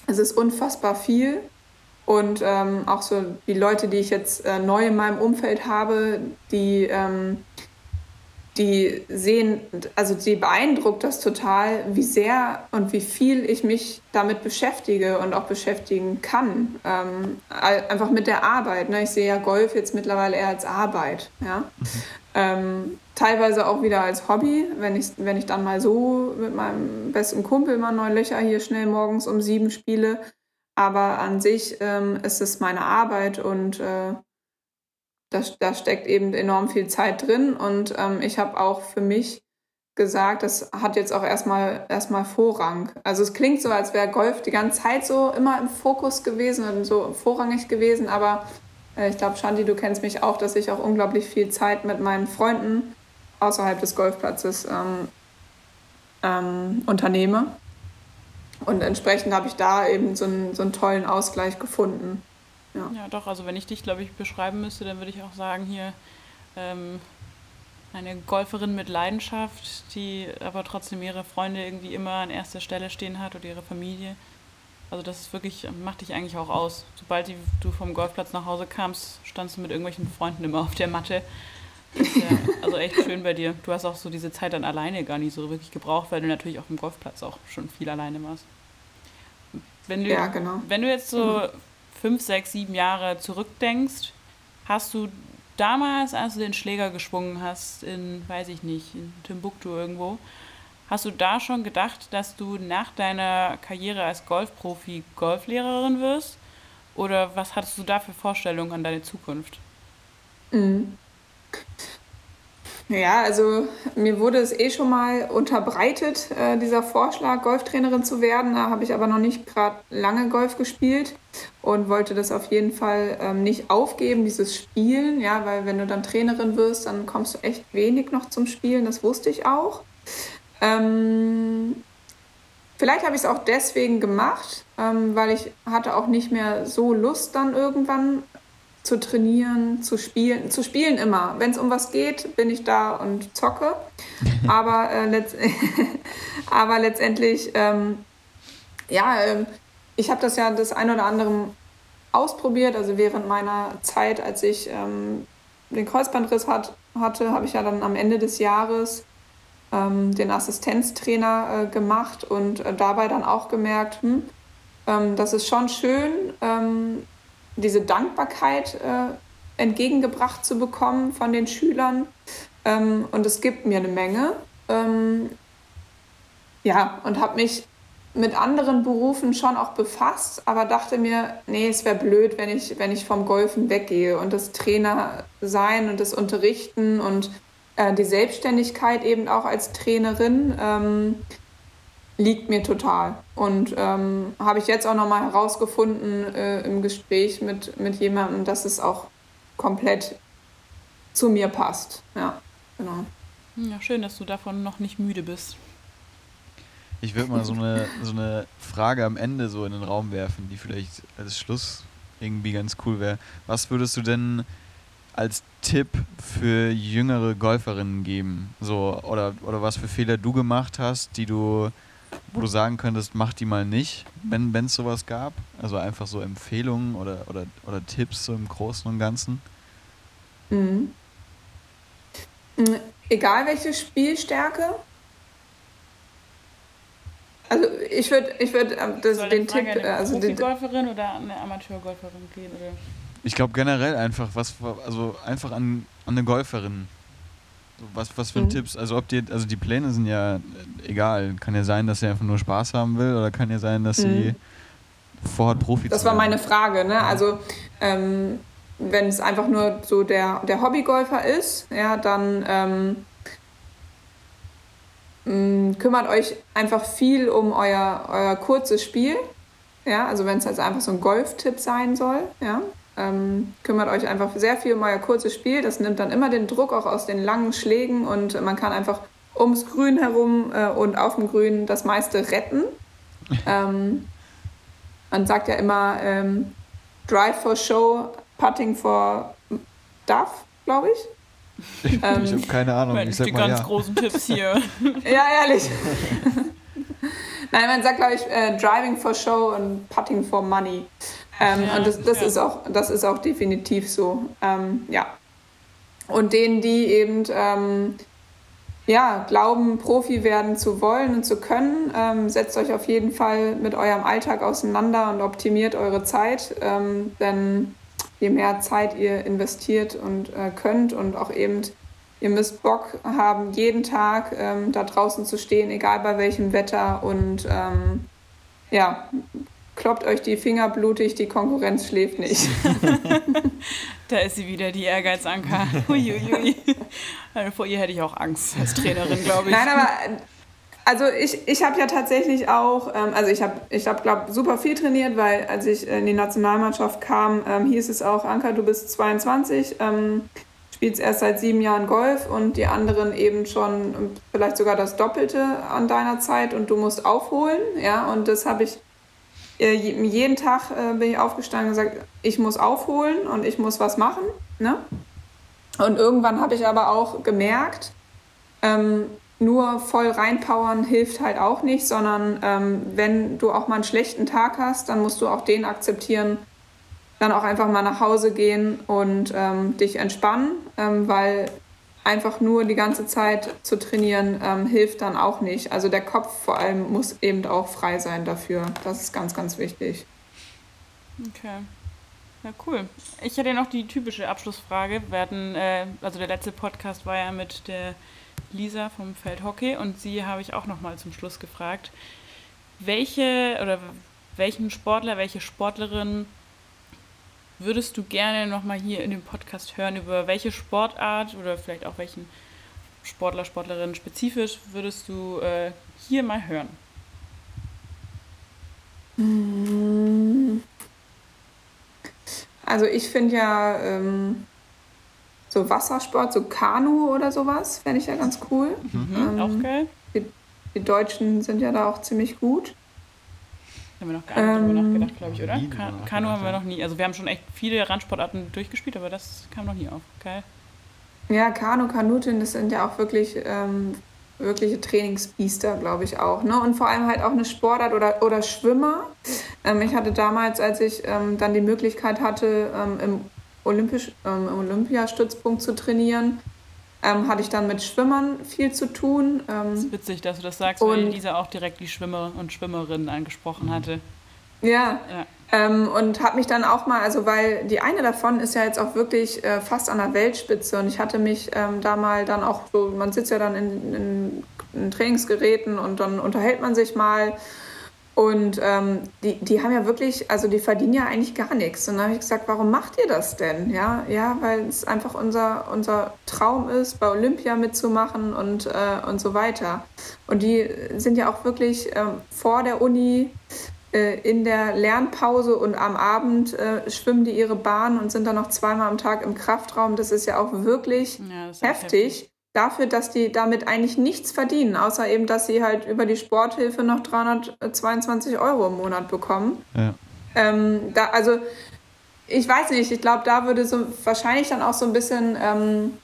es ist unfassbar viel. Und ähm, auch so die Leute, die ich jetzt äh, neu in meinem Umfeld habe, die ähm, die sehen, also die beeindruckt das total, wie sehr und wie viel ich mich damit beschäftige und auch beschäftigen kann. Ähm, einfach mit der Arbeit. Ne? Ich sehe ja Golf jetzt mittlerweile eher als Arbeit. Ja? Mhm. Ähm, teilweise auch wieder als Hobby, wenn ich, wenn ich dann mal so mit meinem besten Kumpel mal neun Löcher hier schnell morgens um sieben spiele. Aber an sich ähm, ist es meine Arbeit und äh, da, da steckt eben enorm viel Zeit drin und ähm, ich habe auch für mich gesagt, das hat jetzt auch erstmal erstmal Vorrang. Also es klingt so, als wäre Golf die ganze Zeit so immer im Fokus gewesen und so vorrangig gewesen, aber äh, ich glaube, Shanti, du kennst mich auch, dass ich auch unglaublich viel Zeit mit meinen Freunden außerhalb des Golfplatzes ähm, ähm, unternehme. Und entsprechend habe ich da eben so einen, so einen tollen Ausgleich gefunden. Ja. ja, doch, also wenn ich dich, glaube ich, beschreiben müsste, dann würde ich auch sagen, hier ähm, eine Golferin mit Leidenschaft, die aber trotzdem ihre Freunde irgendwie immer an erster Stelle stehen hat oder ihre Familie. Also das ist wirklich, macht dich eigentlich auch aus. Sobald die, du vom Golfplatz nach Hause kamst, standst du mit irgendwelchen Freunden immer auf der Matte. Ja also echt schön bei dir. Du hast auch so diese Zeit dann alleine gar nicht so wirklich gebraucht, weil du natürlich auf dem Golfplatz auch schon viel alleine warst. Wenn du, ja, genau. Wenn du jetzt so mhm fünf, sechs, sieben Jahre zurückdenkst, hast du damals, als du den Schläger geschwungen hast, in, weiß ich nicht, in Timbuktu irgendwo, hast du da schon gedacht, dass du nach deiner Karriere als Golfprofi Golflehrerin wirst? Oder was hattest du da für Vorstellungen an deine Zukunft? Mhm. Ja, also mir wurde es eh schon mal unterbreitet, äh, dieser Vorschlag, Golftrainerin zu werden. Da habe ich aber noch nicht gerade lange Golf gespielt und wollte das auf jeden Fall ähm, nicht aufgeben, dieses Spielen. Ja, weil wenn du dann Trainerin wirst, dann kommst du echt wenig noch zum Spielen. Das wusste ich auch. Ähm, vielleicht habe ich es auch deswegen gemacht, ähm, weil ich hatte auch nicht mehr so Lust dann irgendwann zu trainieren, zu spielen, zu spielen immer. Wenn es um was geht, bin ich da und zocke. aber, äh, letzt aber letztendlich, ähm, ja, äh, ich habe das ja das ein oder andere ausprobiert. Also während meiner Zeit, als ich ähm, den Kreuzbandriss hat, hatte, habe ich ja dann am Ende des Jahres ähm, den Assistenztrainer äh, gemacht und äh, dabei dann auch gemerkt, hm, ähm, das ist schon schön, ähm, diese Dankbarkeit äh, entgegengebracht zu bekommen von den Schülern. Ähm, und es gibt mir eine Menge. Ähm, ja, und habe mich mit anderen Berufen schon auch befasst, aber dachte mir, nee, es wäre blöd, wenn ich, wenn ich vom Golfen weggehe und das Trainer sein und das Unterrichten und äh, die Selbstständigkeit eben auch als Trainerin. Ähm, liegt mir total. Und ähm, habe ich jetzt auch nochmal herausgefunden äh, im Gespräch mit, mit jemandem, dass es auch komplett zu mir passt. Ja, genau. Ja, schön, dass du davon noch nicht müde bist. Ich würde mal so eine, so eine Frage am Ende so in den Raum werfen, die vielleicht als Schluss irgendwie ganz cool wäre. Was würdest du denn als Tipp für jüngere Golferinnen geben? So, oder, oder was für Fehler du gemacht hast, die du wo du sagen könntest, mach die mal nicht, wenn es sowas gab? Also einfach so Empfehlungen oder, oder, oder Tipps so im Großen und Ganzen? Mhm. mhm. egal welche Spielstärke? Also ich würde ich würd, ähm, das, Soll den Frage Tipp, eine also den, Profigolferin oder eine Amateurgolferin gehen? Oder? Ich glaube generell einfach, was, also einfach an, an eine Golferin. Was, was für Mhm. Tipps? Also ob die, also die Pläne sind ja äh, egal. Kann ja sein, dass sie einfach nur Spaß haben will oder kann ja sein, dass sie vorhat, Profi das zu war werden. meine Frage, ne? Also ähm, wenn es einfach nur so der, der Hobbygolfer ist, ja, dann ähm, mh, kümmert euch einfach viel um euer, euer kurzes Spiel. Ja, also wenn es also einfach so ein Golftipp sein soll, ja. Ähm, kümmert euch einfach sehr viel um euer kurzes Spiel. Das nimmt dann immer den Druck auch aus den langen Schlägen und man kann einfach ums Grün herum äh, und auf dem Grün das meiste retten. ähm, man sagt ja immer ähm, Drive for Show, Putting for Duff, glaube ich. ich ähm, habe keine Ahnung. Ich sag die mal ganz ja. großen Tipps hier. Ja, ehrlich. Nein, man sagt, glaube ich, äh, Driving for Show und Putting for Money. Ähm, Ja, und das, das, ja. ist auch, das ist auch definitiv so. Ähm, ja. Und denen, die eben ähm, ja, glauben, Profi werden zu wollen und zu können, ähm, setzt euch auf jeden Fall mit eurem Alltag auseinander und optimiert eure Zeit. Ähm, denn je mehr Zeit ihr investiert und äh, könnt und auch eben Ihr müsst Bock haben, jeden Tag ähm, da draußen zu stehen, egal bei welchem Wetter. Und ähm, ja, kloppt euch die Finger blutig, die Konkurrenz schläft nicht. Da ist sie wieder, die Ehrgeizanker. Huiuiui. Also Vor ihr hätte ich auch Angst als Trainerin, glaube ich. Nein, aber also ich, ich habe ja tatsächlich auch, ähm, also ich habe, ich hab, glaube super viel trainiert, weil als ich in die Nationalmannschaft kam, ähm, hieß es auch, Anka, du bist 22, ähm, spielst erst seit sieben Jahren Golf und die anderen eben schon ähm, vielleicht sogar das Doppelte an deiner Zeit und du musst aufholen, ja, und das habe ich äh, jeden Tag äh, bin ich aufgestanden und gesagt, ich muss aufholen und ich muss was machen, ne? Und irgendwann habe ich aber auch gemerkt, ähm, nur voll reinpowern hilft halt auch nicht, sondern ähm, wenn du auch mal einen schlechten Tag hast, dann musst du auch den akzeptieren, dann auch einfach mal nach Hause gehen und ähm, dich entspannen, ähm, weil einfach nur die ganze Zeit zu trainieren ähm, hilft dann auch nicht. Also der Kopf vor allem muss eben auch frei sein dafür. Das ist ganz, ganz wichtig. Okay. Ja, cool. Ich hätte noch die typische Abschlussfrage. Wir hatten, äh, also der letzte Podcast war ja mit der Lisa vom Feldhockey und sie habe ich auch nochmal zum Schluss gefragt, welche oder welchen Sportler, welche Sportlerin würdest du gerne nochmal hier in dem Podcast hören, über welche Sportart oder vielleicht auch welchen Sportler, Sportlerin spezifisch würdest du äh, hier mal hören? Also ich finde ja ähm, so Wassersport, so Kanu oder sowas, fände ich ja ganz cool. Mhm, auch Ähm, geil. Die Deutschen sind ja da auch ziemlich gut. Haben wir noch gar nicht drüber Ähm, nachgedacht, glaube ich, oder? Ka drüber Kanu haben wir noch nie. Also wir haben schon echt viele Randsportarten durchgespielt, aber das kam noch nie auf. Geil. Ja, Kanu, Kanutin, das sind ja auch wirklich ähm, wirkliche Trainingsbiester, glaube ich auch. Ne? Und vor allem halt auch eine Sportart oder, oder Schwimmer. Ähm, ich hatte damals, als ich ähm, dann die Möglichkeit hatte, ähm, im, Olympisch, ähm, im Olympiastützpunkt zu trainieren, ähm, hatte ich dann mit Schwimmern viel zu tun. Das Ähm, ist witzig, dass du das sagst, weil Und- Lisa auch direkt die Schwimmer und Schwimmerinnen angesprochen hatte. ja, Ja. Ähm, und habe mich dann auch mal, also weil die eine davon ist ja jetzt auch wirklich äh, fast an der Weltspitze und ich hatte mich ähm, da mal dann auch so, man sitzt ja dann in, in, in Trainingsgeräten und dann unterhält man sich mal und ähm, die, die haben ja wirklich, also die verdienen ja eigentlich gar nichts. Und dann habe ich gesagt, warum macht ihr das denn? Ja, ja weil es einfach unser, unser Traum ist, bei Olympia mitzumachen und, äh, und so weiter. Und die sind ja auch wirklich ähm, vor der Uni äh, in der Lernpause und am Abend äh, schwimmen die ihre Bahn und sind dann noch zweimal am Tag im Kraftraum. Das ist ja auch wirklich Ja, echt heftig. Dafür, dass die damit eigentlich nichts verdienen, außer eben, dass sie halt über die Sporthilfe noch 322 Euro im Monat bekommen. Ja. Ähm, da, also, ich weiß nicht, ich glaube, da würde so wahrscheinlich dann auch so ein bisschen ähm,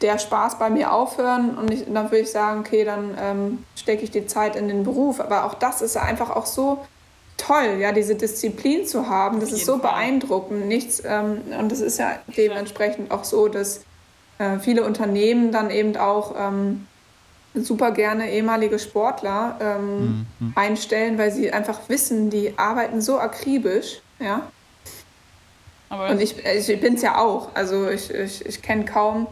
der Spaß bei mir aufhören und ich, dann würde ich sagen, okay, dann ähm, stecke ich die Zeit in den Beruf. Aber auch das ist ja einfach auch so toll, ja, diese Disziplin zu haben. Das ist so Fall. beeindruckend. Nichts, ähm, und es ist ja dementsprechend auch so, dass äh, viele Unternehmen dann eben auch ähm, super gerne ehemalige Sportler ähm, mhm. einstellen, weil sie einfach wissen, die arbeiten so akribisch, ja. Aber und ich, ich bin es ja auch. Also ich, ich, ich kenne kaum,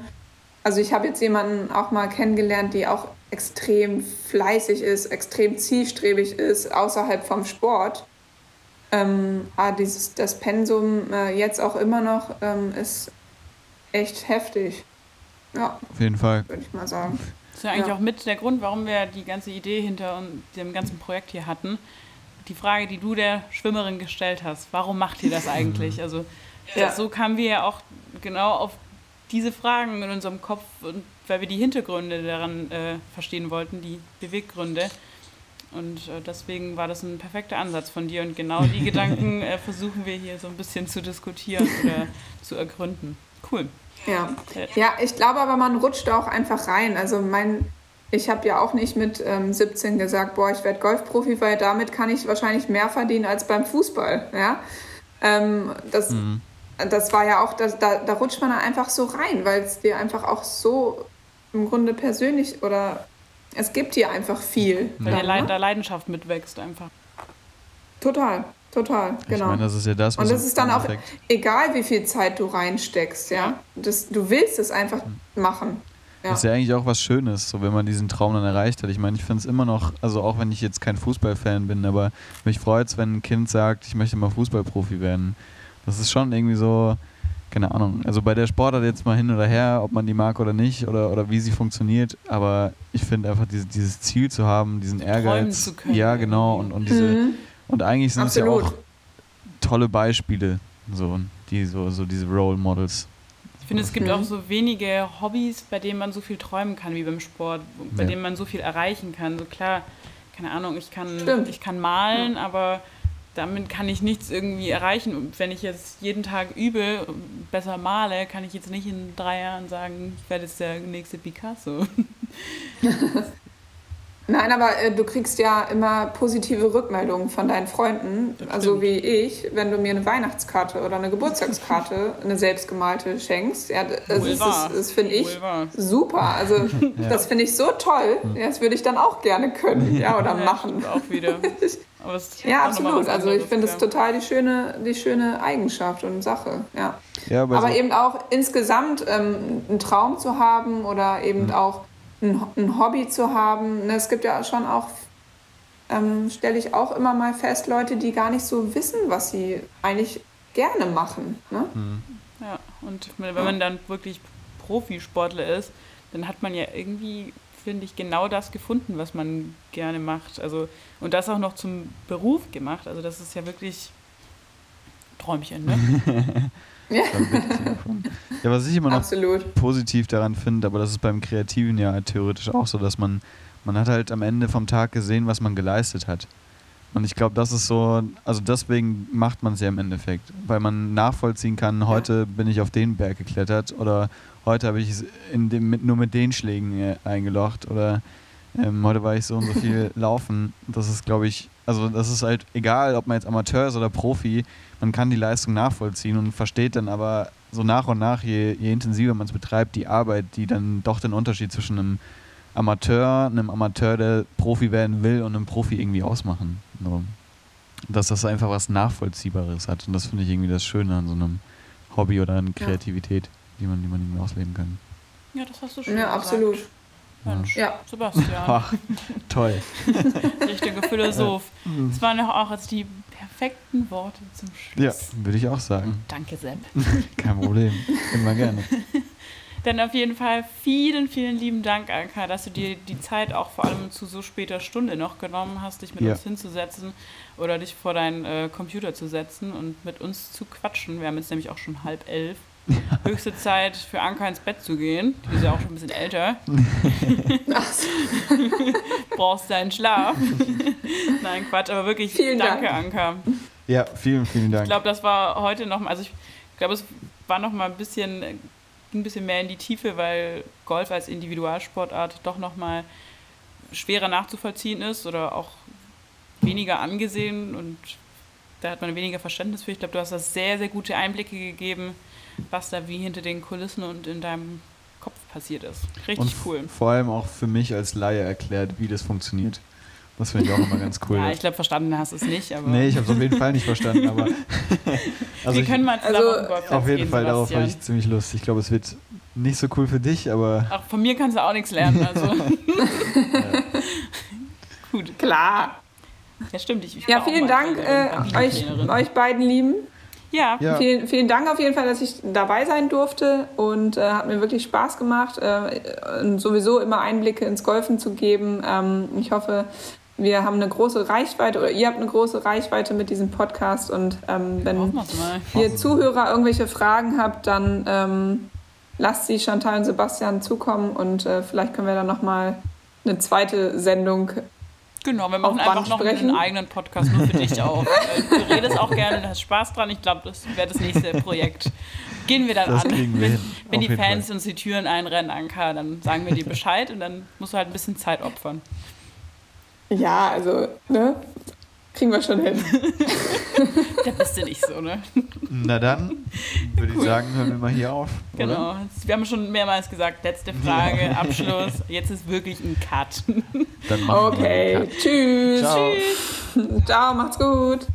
also ich habe jetzt jemanden auch mal kennengelernt, die auch extrem fleißig ist, extrem zielstrebig ist, außerhalb vom Sport. Ähm, aber ah, dieses, das Pensum äh, jetzt auch immer noch ähm, ist echt heftig. Ja. Auf jeden Fall. Würde ich mal sagen. Das ist ja eigentlich ja. auch mit der Grund, warum wir die ganze Idee hinter dem ganzen Projekt hier hatten. Die Frage, die du der Schwimmerin gestellt hast, warum macht ihr das eigentlich? Also ja. so kamen wir ja auch genau auf diese Fragen in unserem Kopf, und weil wir die Hintergründe daran äh, verstehen wollten, die Beweggründe. Und äh, deswegen war das ein perfekter Ansatz von dir. Und genau die Gedanken äh, versuchen wir hier so ein bisschen zu diskutieren oder zu ergründen. Cool. Ja. ja, ich glaube aber, man rutscht auch einfach rein. Also mein, ich habe ja auch nicht mit ähm, 17 gesagt, boah, ich werde Golfprofi, weil damit kann ich wahrscheinlich mehr verdienen als beim Fußball. Ja? Ähm, das, mhm. das war ja auch, das, da, da rutscht man dann einfach so rein, weil es dir einfach auch so im Grunde persönlich oder es gibt dir einfach viel. Weil dann, ne? Leidenschaft mitwächst einfach. Total. Total, genau. Ich meine, das ist ja das, was Und das ist dann auch egal, wie viel Zeit du reinsteckst, ja. Das, du willst es einfach machen. Ja. Das ist ja eigentlich auch was Schönes, so wenn man diesen Traum dann erreicht hat. Ich meine, ich finde es immer noch, also auch wenn ich jetzt kein Fußballfan bin, aber mich freut es, wenn ein Kind sagt, ich möchte mal Fußballprofi werden. Das ist schon irgendwie so, keine Ahnung. Also bei der Sportart jetzt mal hin oder her, ob man die mag oder nicht oder, oder wie sie funktioniert, aber ich finde einfach diese, dieses Ziel zu haben, diesen Ehrgeiz. Zu können. Ja, genau. Und, und diese. Mhm und eigentlich sind Absolut. es ja auch tolle Beispiele, so, die, so, so diese Role Models. Ich finde, es gibt auch so wenige Hobbys, bei denen man so viel träumen kann wie beim Sport, bei ja. denen man so viel erreichen kann. So klar, keine Ahnung, ich kann, ich kann malen, ja. aber damit kann ich nichts irgendwie erreichen. Und wenn ich jetzt jeden Tag übe, besser male, kann ich jetzt nicht in drei Jahren sagen, ich werde jetzt der nächste Picasso. Nein, aber äh, du kriegst ja immer positive Rückmeldungen von deinen Freunden, also wie ich, wenn du mir eine Weihnachtskarte oder eine Geburtstagskarte, eine selbstgemalte schenkst. Ja, das, ist, das, das finde ich super. Also ja. das finde ich so toll. Ja, das würde ich dann auch gerne können, ja, oder ja, machen. Auch wieder. ja, absolut. Also ich finde es ja. total die schöne, die schöne Eigenschaft und Sache. Ja. ja aber, aber so eben auch insgesamt ähm, einen Traum zu haben oder eben mhm. auch ein, ein Hobby zu haben. Ne, es gibt ja schon auch, ähm, stelle ich auch immer mal fest, Leute, die gar nicht so wissen, was sie eigentlich gerne machen. Ne? Mhm. Ja, und wenn man dann wirklich Profisportler ist, dann hat man ja irgendwie, finde ich, genau das gefunden, was man gerne macht. Also, und das auch noch zum Beruf gemacht. Also das ist ja wirklich Träumchen, ne? Ja. ja, was ich immer noch Absolut. positiv daran finde, aber das ist beim Kreativen ja theoretisch auch so, dass man, man hat halt am Ende vom Tag gesehen, was man geleistet hat. Und ich glaube, das ist so, also deswegen macht man es ja im Endeffekt, weil man nachvollziehen kann, heute ja. bin ich auf den Berg geklettert oder heute habe ich es in dem, mit, nur mit den Schlägen äh, eingelocht oder ähm, heute war ich so und so viel laufen. Das ist, glaube ich, also das ist halt egal, ob man jetzt Amateur ist oder Profi, man kann die Leistung nachvollziehen und versteht dann aber so nach und nach, je, je intensiver man es betreibt, die Arbeit, die dann doch den Unterschied zwischen einem Amateur, einem Amateur, der Profi werden will und einem Profi irgendwie ausmachen. So. Dass das einfach was Nachvollziehbares hat. Und das finde ich irgendwie das Schöne an so einem Hobby oder an Kreativität, ja. die, man, die man irgendwie ausleben kann. Ja, das hast du schon Ja, gesagt. absolut. Mensch, ja. Sebastian. Ach, toll. Richtiger Philosoph. Das waren doch auch jetzt die perfekten Worte zum Schluss. Ja, würde ich auch sagen. Danke, Sepp. Kein Problem. Immer gerne. Dann auf jeden Fall vielen, vielen lieben Dank, Anka, dass du dir die Zeit auch vor allem zu so später Stunde noch genommen hast, dich mit ja. uns hinzusetzen oder dich vor deinen äh, Computer zu setzen und mit uns zu quatschen. Wir haben jetzt nämlich auch schon halb elf. Höchste Zeit für Anka ins Bett zu gehen. Die ist ja auch schon ein bisschen älter. Brauchst deinen Schlaf. Nein, Quatsch, aber wirklich vielen danke, Dank. Anka. Ja, vielen, vielen Dank. Ich glaube, das war heute noch mal, also ich glaube, es war noch mal ein bisschen, ein bisschen mehr in die Tiefe, weil Golf als Individualsportart doch noch mal schwerer nachzuvollziehen ist oder auch weniger angesehen und da hat man weniger Verständnis für. Ich glaube, du hast da sehr, sehr gute Einblicke gegeben was da wie hinter den Kulissen und in deinem Kopf passiert ist. Richtig Und cool. vor allem auch für mich als Laie erklärt, wie das funktioniert. Das finde ich auch immer ganz cool. Ja, ich glaube, verstanden hast du es nicht, aber nee, ich habe es auf jeden Fall nicht verstanden, aber also wir können mal zusammen Also, auf auf jeden gehen, Fall darauf habe ich ziemlich Lust. Ich glaube, es wird nicht so cool für dich, aber Ach, von mir kannst du auch nichts lernen, also. Gut. Klar. Ja, stimmt. Ich, ich Ja, vielen Dank äh, euch, euch beiden Lieben. Ja, ja, Vielen, vielen Dank auf jeden Fall, dass ich dabei sein durfte und äh, hat mir wirklich Spaß gemacht, äh, und sowieso immer Einblicke ins Golfen zu geben. Ähm, ich hoffe, wir haben eine große Reichweite oder ihr habt eine große Reichweite mit diesem Podcast und ähm, wenn ihr Zuhörer irgendwelche Fragen habt, dann ähm, lasst sie Chantal und Sebastian zukommen und äh, vielleicht können wir dann nochmal eine zweite Sendung Genau, wir machen einfach noch sprechen. einen eigenen Podcast nur für dich auch. Du redest auch gerne, du hast Spaß dran. Ich glaube, das wäre das nächste Projekt. Gehen wir dann das an. wir wenn wenn die Fans Fall. uns die Türen einrennen, Anka, dann sagen wir dir Bescheid und dann musst du halt ein bisschen Zeit opfern. Ja, also, ne? Kriegen wir schon hin. Da bist du nicht so, ne? Na dann würde ich sagen, hören wir mal hier auf. Oder? Genau. Wir haben schon mehrmals gesagt, letzte Frage, Abschluss. Jetzt ist wirklich ein Cut. Dann machen wir Okay, einen Cut. tschüss. Ciao. Ciao, macht's gut.